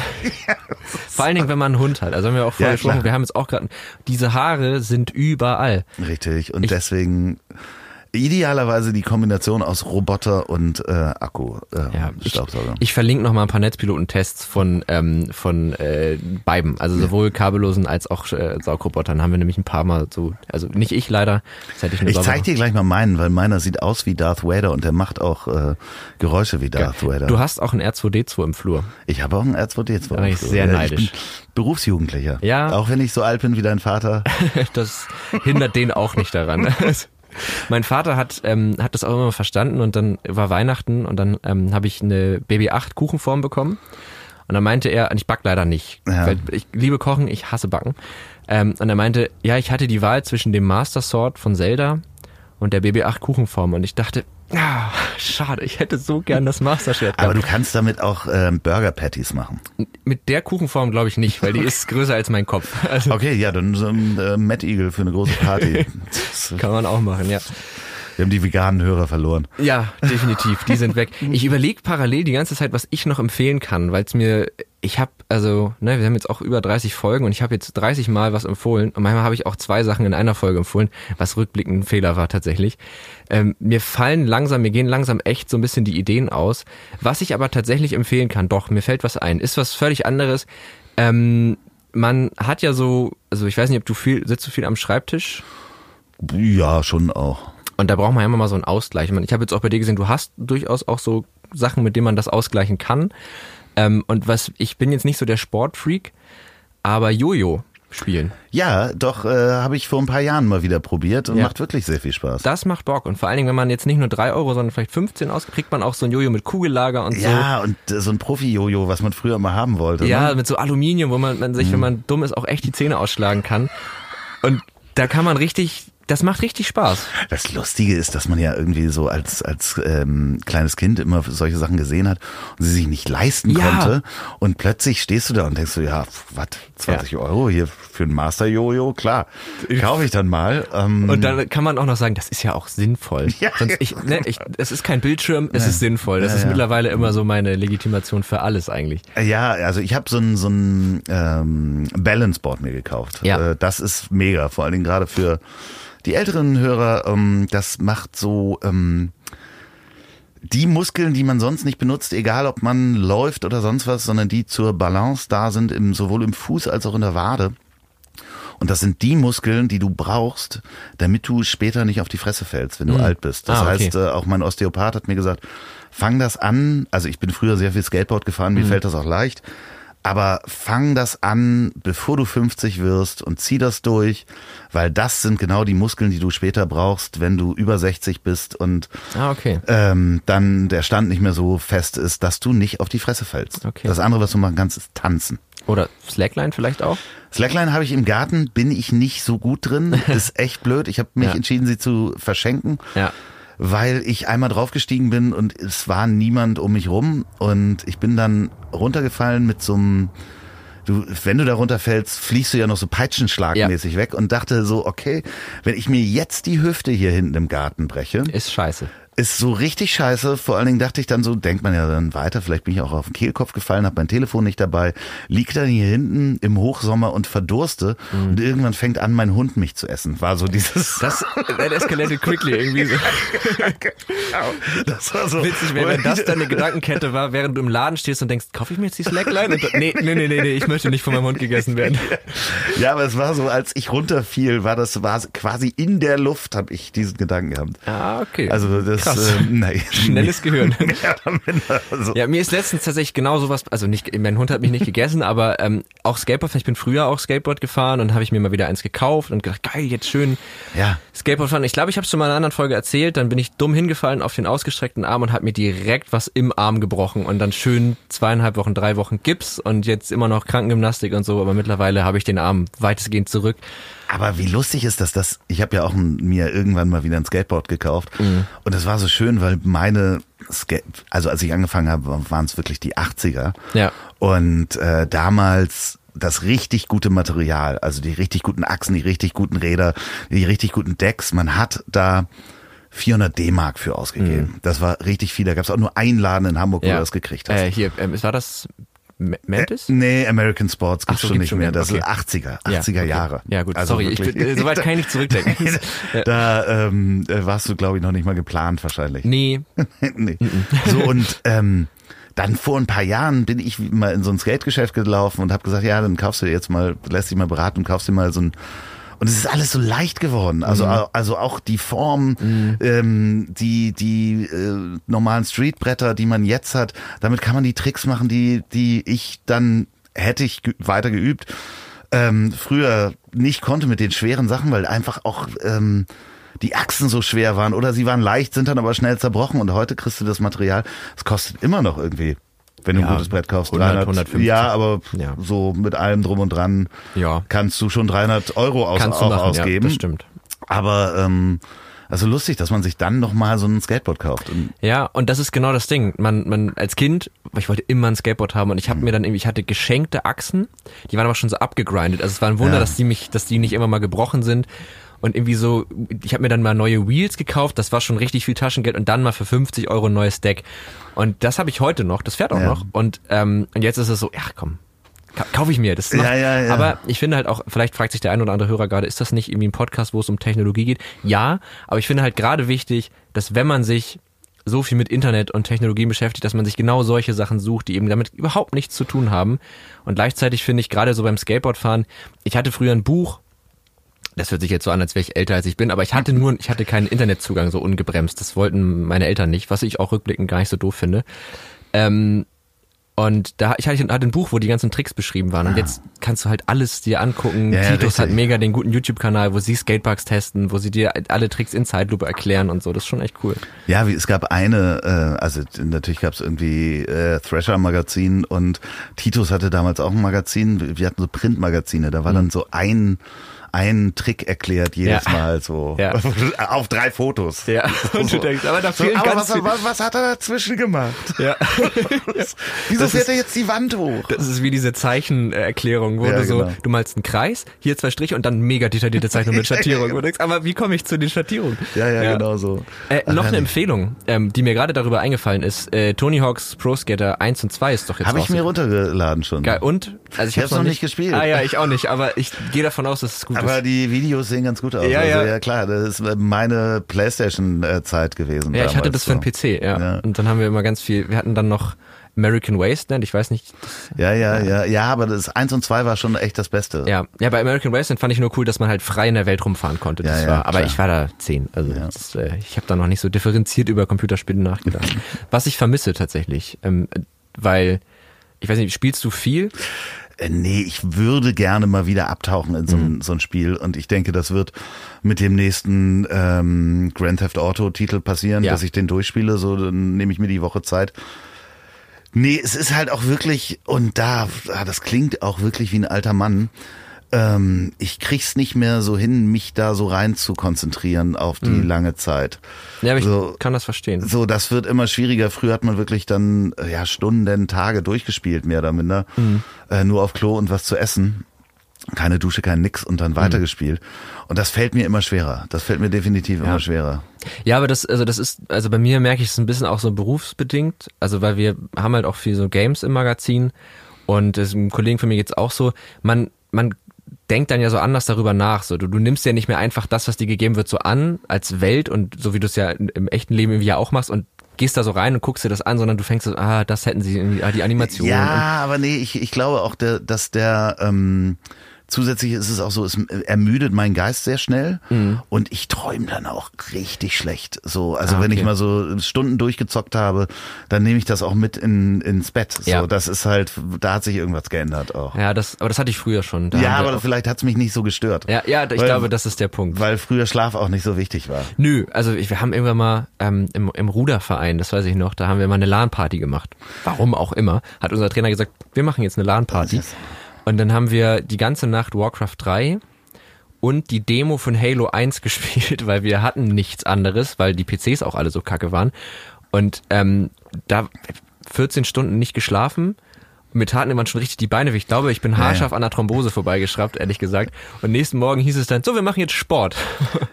Vor allen Dingen, wenn man einen Hund hat. Also haben wir auch vorher Ja, gesprochen, wir haben jetzt auch gerade, diese Haare sind überall. richtig. Und Ich- deswegen idealerweise die Kombination aus Roboter und äh, Akku äh, Ja, ich, Staubsauger. ich verlinke noch mal ein paar Netzpiloten-Tests von ähm, von äh, beiden, also sowohl kabellosen als auch äh, Saugrobotern haben wir nämlich ein paar Mal so, also nicht ich leider, das hätte ich nur ich sauber zeig dir gleich mal meinen, weil meiner sieht aus wie Darth Vader und der macht auch äh, Geräusche wie Darth Vader. Du hast auch ein R2D2 im Flur. Ich habe auch einen R2D2. Da bin ich sehr neidisch. Ich bin Berufsjugendlicher. Ja. Auch wenn ich so alt bin wie dein Vater. Das hindert den auch nicht daran. mein Vater hat, ähm, hat das auch immer verstanden und dann war Weihnachten und dann ähm, habe ich eine BB8 Kuchenform bekommen. Und dann meinte er, und ich back leider nicht, Ja. weil ich liebe Kochen, ich hasse Backen. Ähm, und er meinte, ja, ich hatte die Wahl zwischen dem Master Sword von Zelda und der BB8 Kuchenform. Und ich dachte, ah, schade, ich hätte so gern das Master Schwert Aber gehabt. du kannst damit auch ähm, Burger Patties machen. Mit der Kuchenform glaube ich nicht, weil die ist größer als mein Kopf. Also Okay, ja, dann so ein äh, Mad Eagle für eine große Party. Das- kann man auch machen, ja. Wir haben die veganen Hörer verloren. Ja, definitiv. Die sind weg. Ich überlege parallel die ganze Zeit, was ich noch empfehlen kann, weil es mir, ich habe, also, ne, wir haben jetzt auch über 30 Folgen und ich habe jetzt 30 Mal was empfohlen und manchmal habe ich auch zwei Sachen in einer Folge empfohlen, was rückblickend ein Fehler war tatsächlich. Ähm, mir fallen langsam, mir gehen langsam echt so ein bisschen die Ideen aus. Was ich aber tatsächlich empfehlen kann, doch, mir fällt was ein, ist was völlig anderes. Ähm, man hat ja so, also ich weiß nicht, ob du viel, sitzt du viel am Schreibtisch? Ja, schon auch. Und da braucht man ja immer mal so einen Ausgleich. Ich habe jetzt auch bei dir gesehen, du hast durchaus auch so Sachen, mit denen man das ausgleichen kann. Ähm, und was, ich bin jetzt nicht so der Sportfreak, aber Jojo spielen, Ja, doch, äh, habe ich vor ein paar Jahren mal wieder probiert und Ja. macht wirklich sehr viel Spaß. das macht Bock. Und vor allen Dingen, wenn man jetzt nicht nur drei Euro, sondern vielleicht 15 aus, kriegt man auch so ein Jojo mit Kugellager und so. ja, und äh, so ein Profi-Jojo, was man früher mal haben wollte. Ja, Ne? mit so Aluminium, wo man, man sich, wenn man dumm ist, auch echt die Zähne ausschlagen kann. Und da kann man richtig, das macht richtig Spaß. Das Lustige ist, dass man ja irgendwie so als, als ähm, kleines Kind immer solche Sachen gesehen hat und sie sich nicht leisten Ja. konnte. Und plötzlich stehst du da und denkst so, ja, was, 20 Euro hier für ein Master-Jojo? Klar, kaufe ich dann mal. Ähm, Und dann kann man auch noch sagen, das ist ja auch sinnvoll. Ja, Sonst ich, ne, ich, es ist kein Bildschirm, es ist sinnvoll. Das Ja, ist ja. mittlerweile immer so meine Legitimation für alles eigentlich. Ja, also ich habe so ein, so ein ähm, Balance-Board mir gekauft. Ja. Äh, das ist mega, vor allen Dingen gerade für die älteren Hörer. Ähm, das macht so ähm, die Muskeln, die man sonst nicht benutzt, egal ob man läuft oder sonst was, sondern die zur Balance da sind, im, sowohl im Fuß als auch in der Wade. Und das sind die Muskeln, die du brauchst, damit du später nicht auf die Fresse fällst, wenn du alt bist. Das Ah, okay. heißt, äh, auch mein Osteopath hat mir gesagt, fang das an. Also ich bin früher sehr viel Skateboard gefahren, Mhm. mir fällt das auch leicht. Aber fang das an, bevor du 50 wirst und zieh das durch, weil das sind genau die Muskeln, die du später brauchst, wenn du über 60 bist und Ah, okay. ähm, dann der Stand nicht mehr so fest ist, dass du nicht auf die Fresse fällst. Okay. Das andere, was du machen kannst, ist tanzen. Oder Slackline vielleicht auch? Slackline habe ich im Garten, bin ich nicht so gut drin. Ist echt blöd. Ich habe mich Ja. entschieden, sie zu verschenken, Ja. Weil ich einmal draufgestiegen bin und es war niemand um mich rum. Und ich bin dann runtergefallen mit so einem du, wenn du da runterfällst, fliegst du ja noch so peitschenschlagmäßig weg und dachte so, okay, wenn ich mir jetzt die Hüfte hier hinten im Garten breche, Ist scheiße. Ist so richtig scheiße. Vor allen Dingen dachte ich dann so, denkt man ja dann weiter, vielleicht bin ich auch auf den Kehlkopf gefallen, habe mein Telefon nicht dabei, lieg dann hier hinten im Hochsommer und verdurste und irgendwann fängt an, mein Hund mich zu essen. War so dieses... Das that escalated quickly irgendwie so. das war so... Witzig wäre, wenn das deine Gedankenkette war, während du im Laden stehst und denkst, kaufe ich mir jetzt die Slackline? Und nee, nee, nee, nee, nee, ich möchte nicht von meinem Hund gegessen werden. Ja, aber es war so, als ich runterfiel, war das war quasi in der Luft, habe ich diesen Gedanken gehabt. Ah, okay. Also das, Krass. äh, nein. Schnelles Gehirn. Ja, also, Ja, mir ist letztens tatsächlich genau sowas, also nicht, mein Hund hat mich nicht gegessen, aber ähm, auch Skateboard, ich bin früher auch Skateboard gefahren und habe ich mir mal wieder eins gekauft und gedacht, geil, jetzt schön ja. Skateboard fahren. Ich glaube, ich habe es schon mal in einer anderen Folge erzählt, dann bin ich dumm hingefallen auf den ausgestreckten Arm und habe mir direkt was im Arm gebrochen und dann schön zweieinhalb Wochen, drei Wochen Gips und jetzt immer noch Krankengymnastik und so, aber mittlerweile habe ich den Arm weitestgehend zurück. Aber wie lustig ist das, dass ich habe ja auch ein, mir irgendwann mal wieder ein Skateboard gekauft und es war so schön, weil meine also als ich angefangen habe, waren es wirklich die 80er Ja. und äh, damals das richtig gute Material, also die richtig guten Achsen, die richtig guten Räder, die richtig guten Decks, man hat da 400 D-Mark für ausgegeben. Das war richtig viel. Da gab es auch nur einen Laden in Hamburg, wo du das gekriegt hast. Äh, hier, ähm, war das Mantis? Nee, American Sports gibt's so, schon gibt's nicht schon mehr. Das Okay. ist 80er, 80er Ja, okay. Jahre. Ja gut, Also sorry, ich, bin- äh, soweit kann ich nicht zurückdenken. Da ähm, äh, warst du, glaube ich, noch nicht mal geplant wahrscheinlich. nee, nee. So und ähm, dann vor ein paar Jahren bin ich mal in so ein Skategeschäft gelaufen und habe gesagt, ja, dann kaufst du dir jetzt mal, lässt dich mal beraten und kaufst dir mal so ein und es ist alles so leicht geworden. Also, also auch die Form, ähm, die, die äh, normalen Streetbretter, die man jetzt hat, damit kann man die Tricks machen, die, die ich dann hätte ich ge- weiter geübt. Ähm, früher nicht konnte mit den schweren Sachen, weil einfach auch ähm, die Achsen so schwer waren oder sie waren leicht, sind dann aber schnell zerbrochen und heute kriegst du das Material, es kostet immer noch irgendwie, wenn du Ja, ein gutes Brett kaufst, 100, 300, 150. ja, aber Ja. so mit allem drum und dran Ja. kannst du schon 300 Euro aus, kannst du auch machen, ja, ausgeben. das stimmt. Aber ähm, also lustig, dass man sich dann noch mal so ein Skateboard kauft. Und Ja, und das ist genau das Ding. Man, man als Kind, ich wollte immer ein Skateboard haben und ich Mhm. habe mir dann irgendwie, ich hatte geschenkte Achsen, die waren aber schon so abgegrindet. Also es war ein Wunder, Ja. dass die mich, dass die nicht immer mal gebrochen sind. Und irgendwie so, ich habe mir dann mal neue Wheels gekauft, das war schon richtig viel Taschengeld und dann mal für 50 Euro ein neues Deck. Und das habe ich heute noch, das fährt auch Ja. noch. Und, ähm, und jetzt ist es so, ja komm, ka- kaufe ich mir. Das macht, Ja, ja, ja. Aber ich finde halt auch, vielleicht fragt sich der ein oder andere Hörer gerade, ist das nicht irgendwie ein Podcast, wo es um Technologie geht? Ja, aber ich finde halt gerade wichtig, dass wenn man sich so viel mit Internet und Technologien beschäftigt, dass man sich genau solche Sachen sucht, die eben damit überhaupt nichts zu tun haben. Und gleichzeitig finde ich gerade so beim Skateboardfahren, ich hatte früher ein Buch, das hört sich jetzt so an, als wäre ich älter als ich bin, aber ich hatte nur, ich hatte keinen Internetzugang so ungebremst. Das wollten meine Eltern nicht, was ich auch rückblickend gar nicht so doof finde. Ähm, und da ich hatte, hatte ein Buch, wo die ganzen Tricks beschrieben waren. Und jetzt kannst du halt alles dir angucken. Ja, ja, Titus richtig. hat mega den guten YouTube-Kanal, wo sie Skateparks testen, wo sie dir alle Tricks in Zeitlupe erklären und so. Das ist schon echt cool. ja, wie, es gab eine, äh, also natürlich gab es irgendwie äh, Thrasher Magazin und Titus hatte damals auch ein Magazin. Wir hatten so Printmagazine. Da war dann so ein ein Trick erklärt jedes Ja. Mal so Ja. auf drei Fotos. Ja, und du denkst, aber da So, aber ganz was, was, was hat er dazwischen gemacht? Ja. Wieso Das fährt ist- er jetzt die Wand hoch? Das ist wie diese Zeichenerklärung, wo Ja, du so, genau. du malst einen Kreis, hier zwei Striche und dann mega detaillierte Zeichnung mit Schattierung. Du denkst, aber wie komme ich zu den Schattierungen? Ja, ja, genau so. Äh, noch eine. Empfehlung, ähm, die mir gerade darüber eingefallen ist. Äh, Tony Hawk's Pro Skater 1 und 2 ist doch jetzt Habe ich mir runtergeladen schon. Geil. Und? Also ich, Ich hab's hab's noch nicht gespielt. Ah ja, ich auch nicht, aber ich gehe davon aus, dass es gut Aber die Videos sehen ganz gut aus. Ja, also, ja. ja klar, das ist meine Playstation-Zeit gewesen. Ja, ich hatte damals das für einen so. PC, ja. Ja. Und dann haben wir immer ganz viel, wir hatten dann noch American Wasteland, ich weiß nicht, Ja, ja, ja, ja, aber das 1 und 2 war schon echt das Beste. ja. Ja, bei American Wasteland fand ich nur cool, dass man halt frei in der Welt rumfahren konnte. Das Ja, ja, war, aber klar. ich war da zehn, also Ja. das, äh, ich habe da noch nicht so differenziert über Computerspiele nachgedacht. Was ich vermisse tatsächlich, ähm, weil, ich weiß nicht, spielst du viel? Äh, Nee, ich würde gerne mal wieder abtauchen in so, ein, so ein Spiel und ich denke, das wird mit dem nächsten ähm, Grand Theft Auto Titel passieren, Ja. dass ich den durchspiele, so dann nehme ich mir die Woche Zeit. Nee, es ist halt auch wirklich, und da, ah, das klingt auch wirklich wie ein alter Mann, ähm, ich krieg's nicht mehr so hin, mich da so rein zu konzentrieren auf die Mhm. lange Zeit. Ja, aber ich So. kann das verstehen. So, das wird immer schwieriger. Früher hat man wirklich dann äh, ja Stunden, Tage durchgespielt, mehr oder minder. Mhm. Äh, nur auf Klo und was zu essen. Keine Dusche, kein Nix und Mhm. dann weitergespielt. Und das fällt mir immer schwerer. Das fällt mir definitiv immer schwerer. Ja, aber das, also das ist, also bei mir merke ich es ein bisschen auch so berufsbedingt. Also weil wir haben halt auch viel so Games im Magazin und es, einem Kollegen von mir geht's auch so. Man, man denkt dann ja so anders darüber nach. So, du, du nimmst ja nicht mehr einfach das, was dir gegeben wird, so an als Welt und so wie du es ja im echten Leben irgendwie ja auch machst und gehst da so rein und guckst dir das an, sondern du fängst so, ah, das hätten sie irgendwie, ah, die Animation. Ja, aber nee, ich, ich glaube auch, der, dass der ähm, zusätzlich ist es auch so, es ermüdet meinen Geist sehr schnell und ich träume dann auch richtig schlecht. So, also Mhm. Ah, wenn ich okay. mal so Stunden durchgezockt habe, dann nehme ich das auch mit in, ins Bett. So, Ja. das ist halt, da hat sich irgendwas geändert auch. ja, das, aber das hatte ich früher schon. Da Ja, aber vielleicht hat's mich nicht so gestört. ja, ja, ich Weil- glaube, das ist der Punkt. Weil früher Schlaf auch nicht so wichtig war. Nö, also ich, wir haben irgendwann mal ähm, im, im Ruderverein, das weiß ich noch, da haben wir mal eine LAN-Party gemacht. Warum auch immer, hat unser Trainer gesagt, wir machen jetzt eine LAN-Party. Und dann haben wir die ganze Nacht Warcraft 3 und die Demo von Halo 1 gespielt, weil wir hatten nichts anderes, weil die PCs auch alle so kacke waren. Und ähm, da 14 Stunden nicht geschlafen. Mir taten immer schon richtig die Beine weh. Ich glaube, ich bin ja. haarscharf an der Thrombose vorbeigeschraubt, ehrlich gesagt. Und nächsten Morgen hieß es dann, so, wir machen jetzt Sport.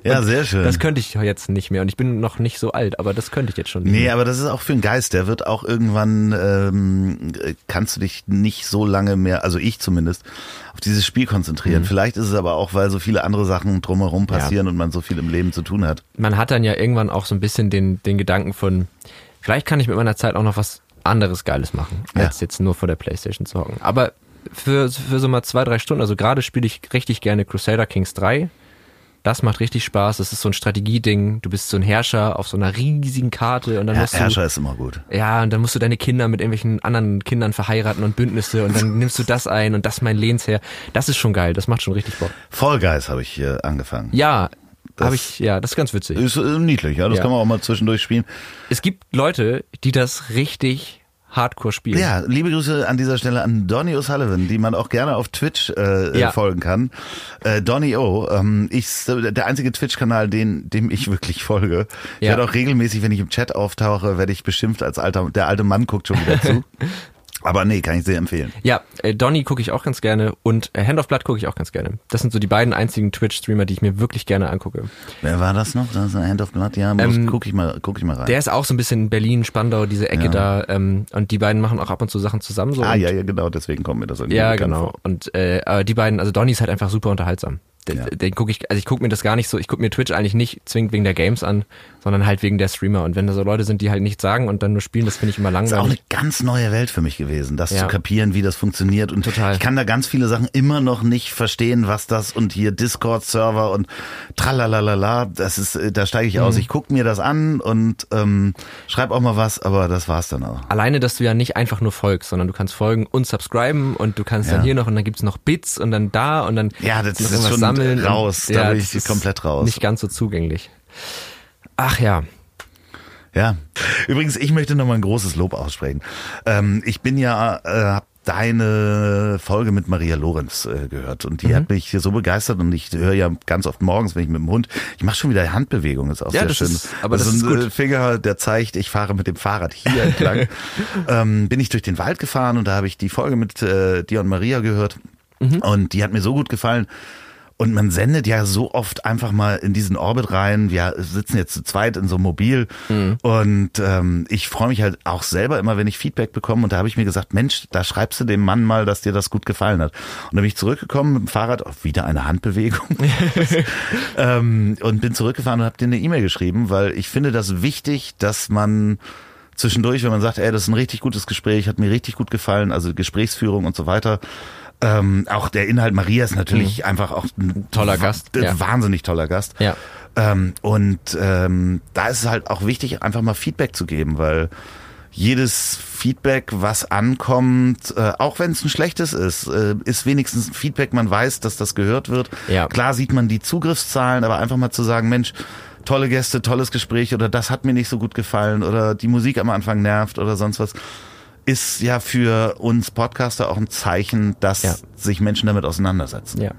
Ja, sehr schön. Das könnte ich jetzt nicht mehr. Und ich bin noch nicht so alt, aber das könnte ich jetzt schon nicht Nee, mehr. aber das ist auch für einen Geist. Der wird auch irgendwann, ähm, äh, kannst du dich nicht so lange mehr, also ich zumindest, auf dieses Spiel konzentrieren. Vielleicht ist es aber auch, weil so viele andere Sachen drumherum passieren und man so viel im Leben zu tun hat. Man hat dann ja irgendwann auch so ein bisschen den, den Gedanken von, vielleicht kann ich mit meiner Zeit auch noch was anderes Geiles machen, Ja. als jetzt nur vor der Playstation zu hocken. Aber für, für so mal zwei, drei Stunden, also gerade spiele ich richtig gerne Crusader Kings 3. Das macht richtig Spaß. Das ist so ein Strategieding. Du bist so ein Herrscher auf so einer riesigen Karte und dann Ja, musst du Herrscher ist immer gut. Ja, und dann musst du deine Kinder mit irgendwelchen anderen Kindern verheiraten und Bündnisse und dann nimmst du das ein und das mein Lehnsherr. Das ist schon geil, das macht schon richtig Bock. Fall Guys habe ich äh, angefangen. Ja, habe ich, ja, das ist ganz witzig. Ist äh, niedlich, ja. Das Ja. kann man auch mal zwischendurch spielen. Es gibt Leute, die das richtig hardcore spielen. Ja, liebe Grüße an dieser Stelle an Donny O'Sullivan, die man auch gerne auf Twitch äh, Ja. äh, folgen kann. Äh, Donny O, ähm, ich, der einzige Twitch-Kanal, den, dem ich wirklich folge. Ich Ja. werde auch regelmäßig, wenn ich im Chat auftauche, werde ich beschimpft als alter, der alte Mann guckt schon wieder zu. Aber nee, kann ich sehr empfehlen. Ja, äh, Donny gucke ich auch ganz gerne und äh, Hand of Blood gucke ich auch ganz gerne. Das sind so die beiden einzigen Twitch-Streamer, die ich mir wirklich gerne angucke. Wer war das noch? Das ist Hand of Blood, ja, Ähm, guck ich mal, guck ich mal rein. Der ist auch so ein bisschen Berlin, Spandau, diese Ecke Ja. da. Ähm, und die beiden machen auch ab und zu Sachen zusammen. So ah, ja, ja, genau, deswegen kommt mir das irgendwie Ja, genau. vor. Und äh, die beiden, also Donny ist halt einfach super unterhaltsam. Den, Ja. den gucke ich, also ich gucke mir das gar nicht so, ich gucke mir Twitch eigentlich nicht zwingend wegen der Games an, sondern halt wegen der Streamer. Und wenn da so Leute sind, die halt nichts sagen und dann nur spielen, das finde ich immer Das ist auch eine langweilig. ganz neue Welt für mich gewesen, das Ja. zu kapieren, wie das funktioniert. Und Total. ich kann da ganz viele Sachen immer noch nicht verstehen, was das und hier Discord-Server und tralalala, das ist, äh, da steige ich Mhm. aus. Ich gucke mir das an und ähm, schreib auch mal was, aber das war's dann auch. Alleine, dass du ja nicht einfach nur folgst, sondern du kannst folgen und subscriben und du kannst Ja. dann hier noch und dann gibt's noch Bits und dann da und dann Ja, das ist schon sammeln und- raus. Da bin das ich komplett raus. Nicht ganz so zugänglich. Ach ja. Ja. Übrigens, ich möchte noch mal ein großes Lob aussprechen. Ähm, ich bin ja, äh, hab deine Folge mit Maria Lorenz äh, gehört und die Mhm. hat mich so begeistert und ich höre ja ganz oft morgens, wenn ich mit dem Hund, ich mache schon wieder Handbewegungen, ist auch Ja, sehr das schön. ist- aber das ist ist ein gut. äh, Finger, der zeigt, ich fahre mit dem Fahrrad hier entlang. ähm, bin ich durch den Wald gefahren und da habe ich die Folge mit äh, dir und Maria gehört Mhm. und die hat mir so gut gefallen. Und man sendet ja so oft einfach mal in diesen Orbit rein. Wir sitzen jetzt zu zweit in so einem Mobil. Mhm. Und ähm, ich freue mich halt auch selber immer, wenn ich Feedback bekomme. Und da habe ich mir gesagt, Mensch, da schreibst du dem Mann mal, dass dir das gut gefallen hat. Und dann bin ich zurückgekommen mit dem Fahrrad, auch wieder eine Handbewegung. ähm, und bin zurückgefahren und habe dir eine E-Mail geschrieben, weil ich finde das wichtig, dass man zwischendurch, wenn man sagt, ey, das ist ein richtig gutes Gespräch, hat mir richtig gut gefallen, also Gesprächsführung und so weiter. Ähm, auch der Inhalt Maria ist natürlich einfach auch ein Mhm. Toller Gast, ja. wahnsinnig toller Gast. Ja. Ähm, und ähm, da ist es halt auch wichtig, einfach mal Feedback zu geben, weil jedes Feedback, was ankommt, äh, auch wenn es ein schlechtes ist, äh, ist wenigstens ein Feedback, man weiß, dass das gehört wird. Ja. Klar sieht man die Zugriffszahlen, aber einfach mal zu sagen, Mensch, tolle Gäste, tolles Gespräch oder das hat mir nicht so gut gefallen oder die Musik am Anfang nervt oder sonst was, ist ja für uns Podcaster auch ein Zeichen, dass Ja. sich Menschen damit auseinandersetzen. Ja.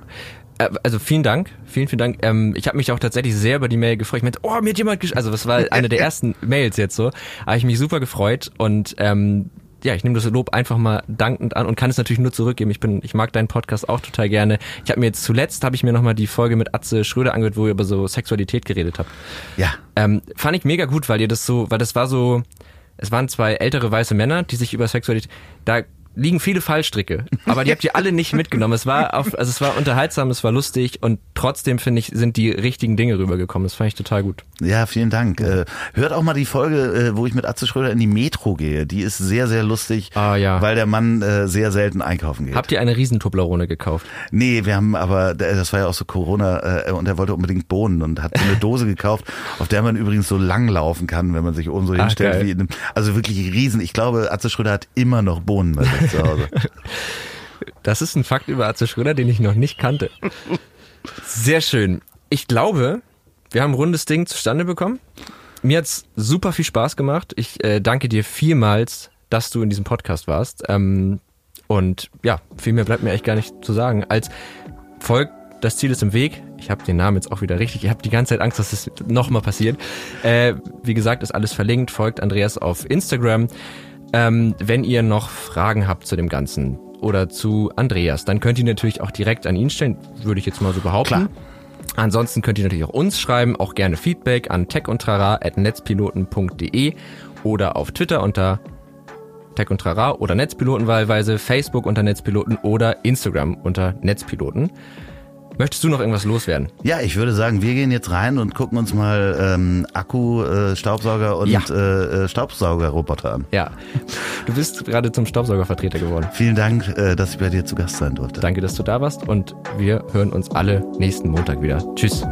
Äh, Also vielen Dank, vielen, vielen Dank. Ähm, ich habe mich auch tatsächlich sehr über die Mail gefreut. Ich meinte, oh, mir hat jemand gesch Also das war eine der ersten Mails jetzt so. Habe ich mich super gefreut und ähm, ja, ich nehme das Lob einfach mal dankend an und kann es natürlich nur zurückgeben. Ich bin, ich mag deinen Podcast auch total gerne. Ich habe mir jetzt zuletzt habe ich mir noch mal die Folge mit Atze Schröder angehört, wo ihr über so Sexualität geredet habt. Ja. Ähm, fand ich mega gut, weil ihr das so, weil das war so, es waren zwei ältere weiße Männer, die sich über Sexualität, da liegen viele Fallstricke, aber die habt ihr alle nicht mitgenommen. Es war auf, also es war unterhaltsam, es war lustig und trotzdem finde ich sind die richtigen Dinge rübergekommen. Das fand ich total gut. Ja, vielen Dank. Äh, hört auch mal die Folge, äh, wo ich mit Atze Schröder in die Metro gehe. Die ist sehr, sehr lustig, Ah, ja. weil der Mann äh, sehr selten einkaufen geht. Habt ihr eine Riesentoblerone gekauft? Nee, wir haben aber, das war ja auch so Corona äh, und er wollte unbedingt Bohnen und hat so eine Dose gekauft, auf der man übrigens so lang laufen kann, wenn man sich oben so hinstellt. geil. Wie in einem, also wirklich riesen. Ich glaube, Atze Schröder hat immer noch Bohnen bei sich zu Hause. Das ist ein Fakt über Atze Schröder, den ich noch nicht kannte. Sehr schön. Ich glaube, wir haben ein rundes Ding zustande bekommen. Mir hat's super viel Spaß gemacht. Ich äh, danke dir vielmals, dass du in diesem Podcast warst. Ähm, und ja, viel mehr bleibt mir echt gar nicht zu sagen. Als folgt, das Ziel ist im Weg. Ich habe den Namen jetzt auch wieder richtig. Ich habe die ganze Zeit Angst, dass das nochmal passiert. Äh, wie gesagt, ist alles verlinkt. Folgt Andreas auf Instagram. Ähm, wenn ihr noch Fragen habt zu dem Ganzen oder zu Andreas, dann könnt ihr natürlich auch direkt an ihn stellen, würde ich jetzt mal so behaupten. Klar. Ansonsten könnt ihr natürlich auch uns schreiben, auch gerne Feedback an techundtrara.netzpiloten.de oder auf Twitter unter Tech und Trara oder Netzpiloten wahlweise, Facebook unter Netzpiloten oder Instagram unter Netzpiloten. Möchtest du noch irgendwas loswerden? Ja, ich würde sagen, wir gehen jetzt rein und gucken uns mal ähm, Akku, äh, Staubsauger und Ja. äh, äh, Staubsaugerroboter an. Ja, du bist gerade zum Staubsaugervertreter geworden. Vielen Dank, äh, dass ich bei dir zu Gast sein durfte. Danke, dass du da warst und wir hören uns alle nächsten Montag wieder. Tschüss.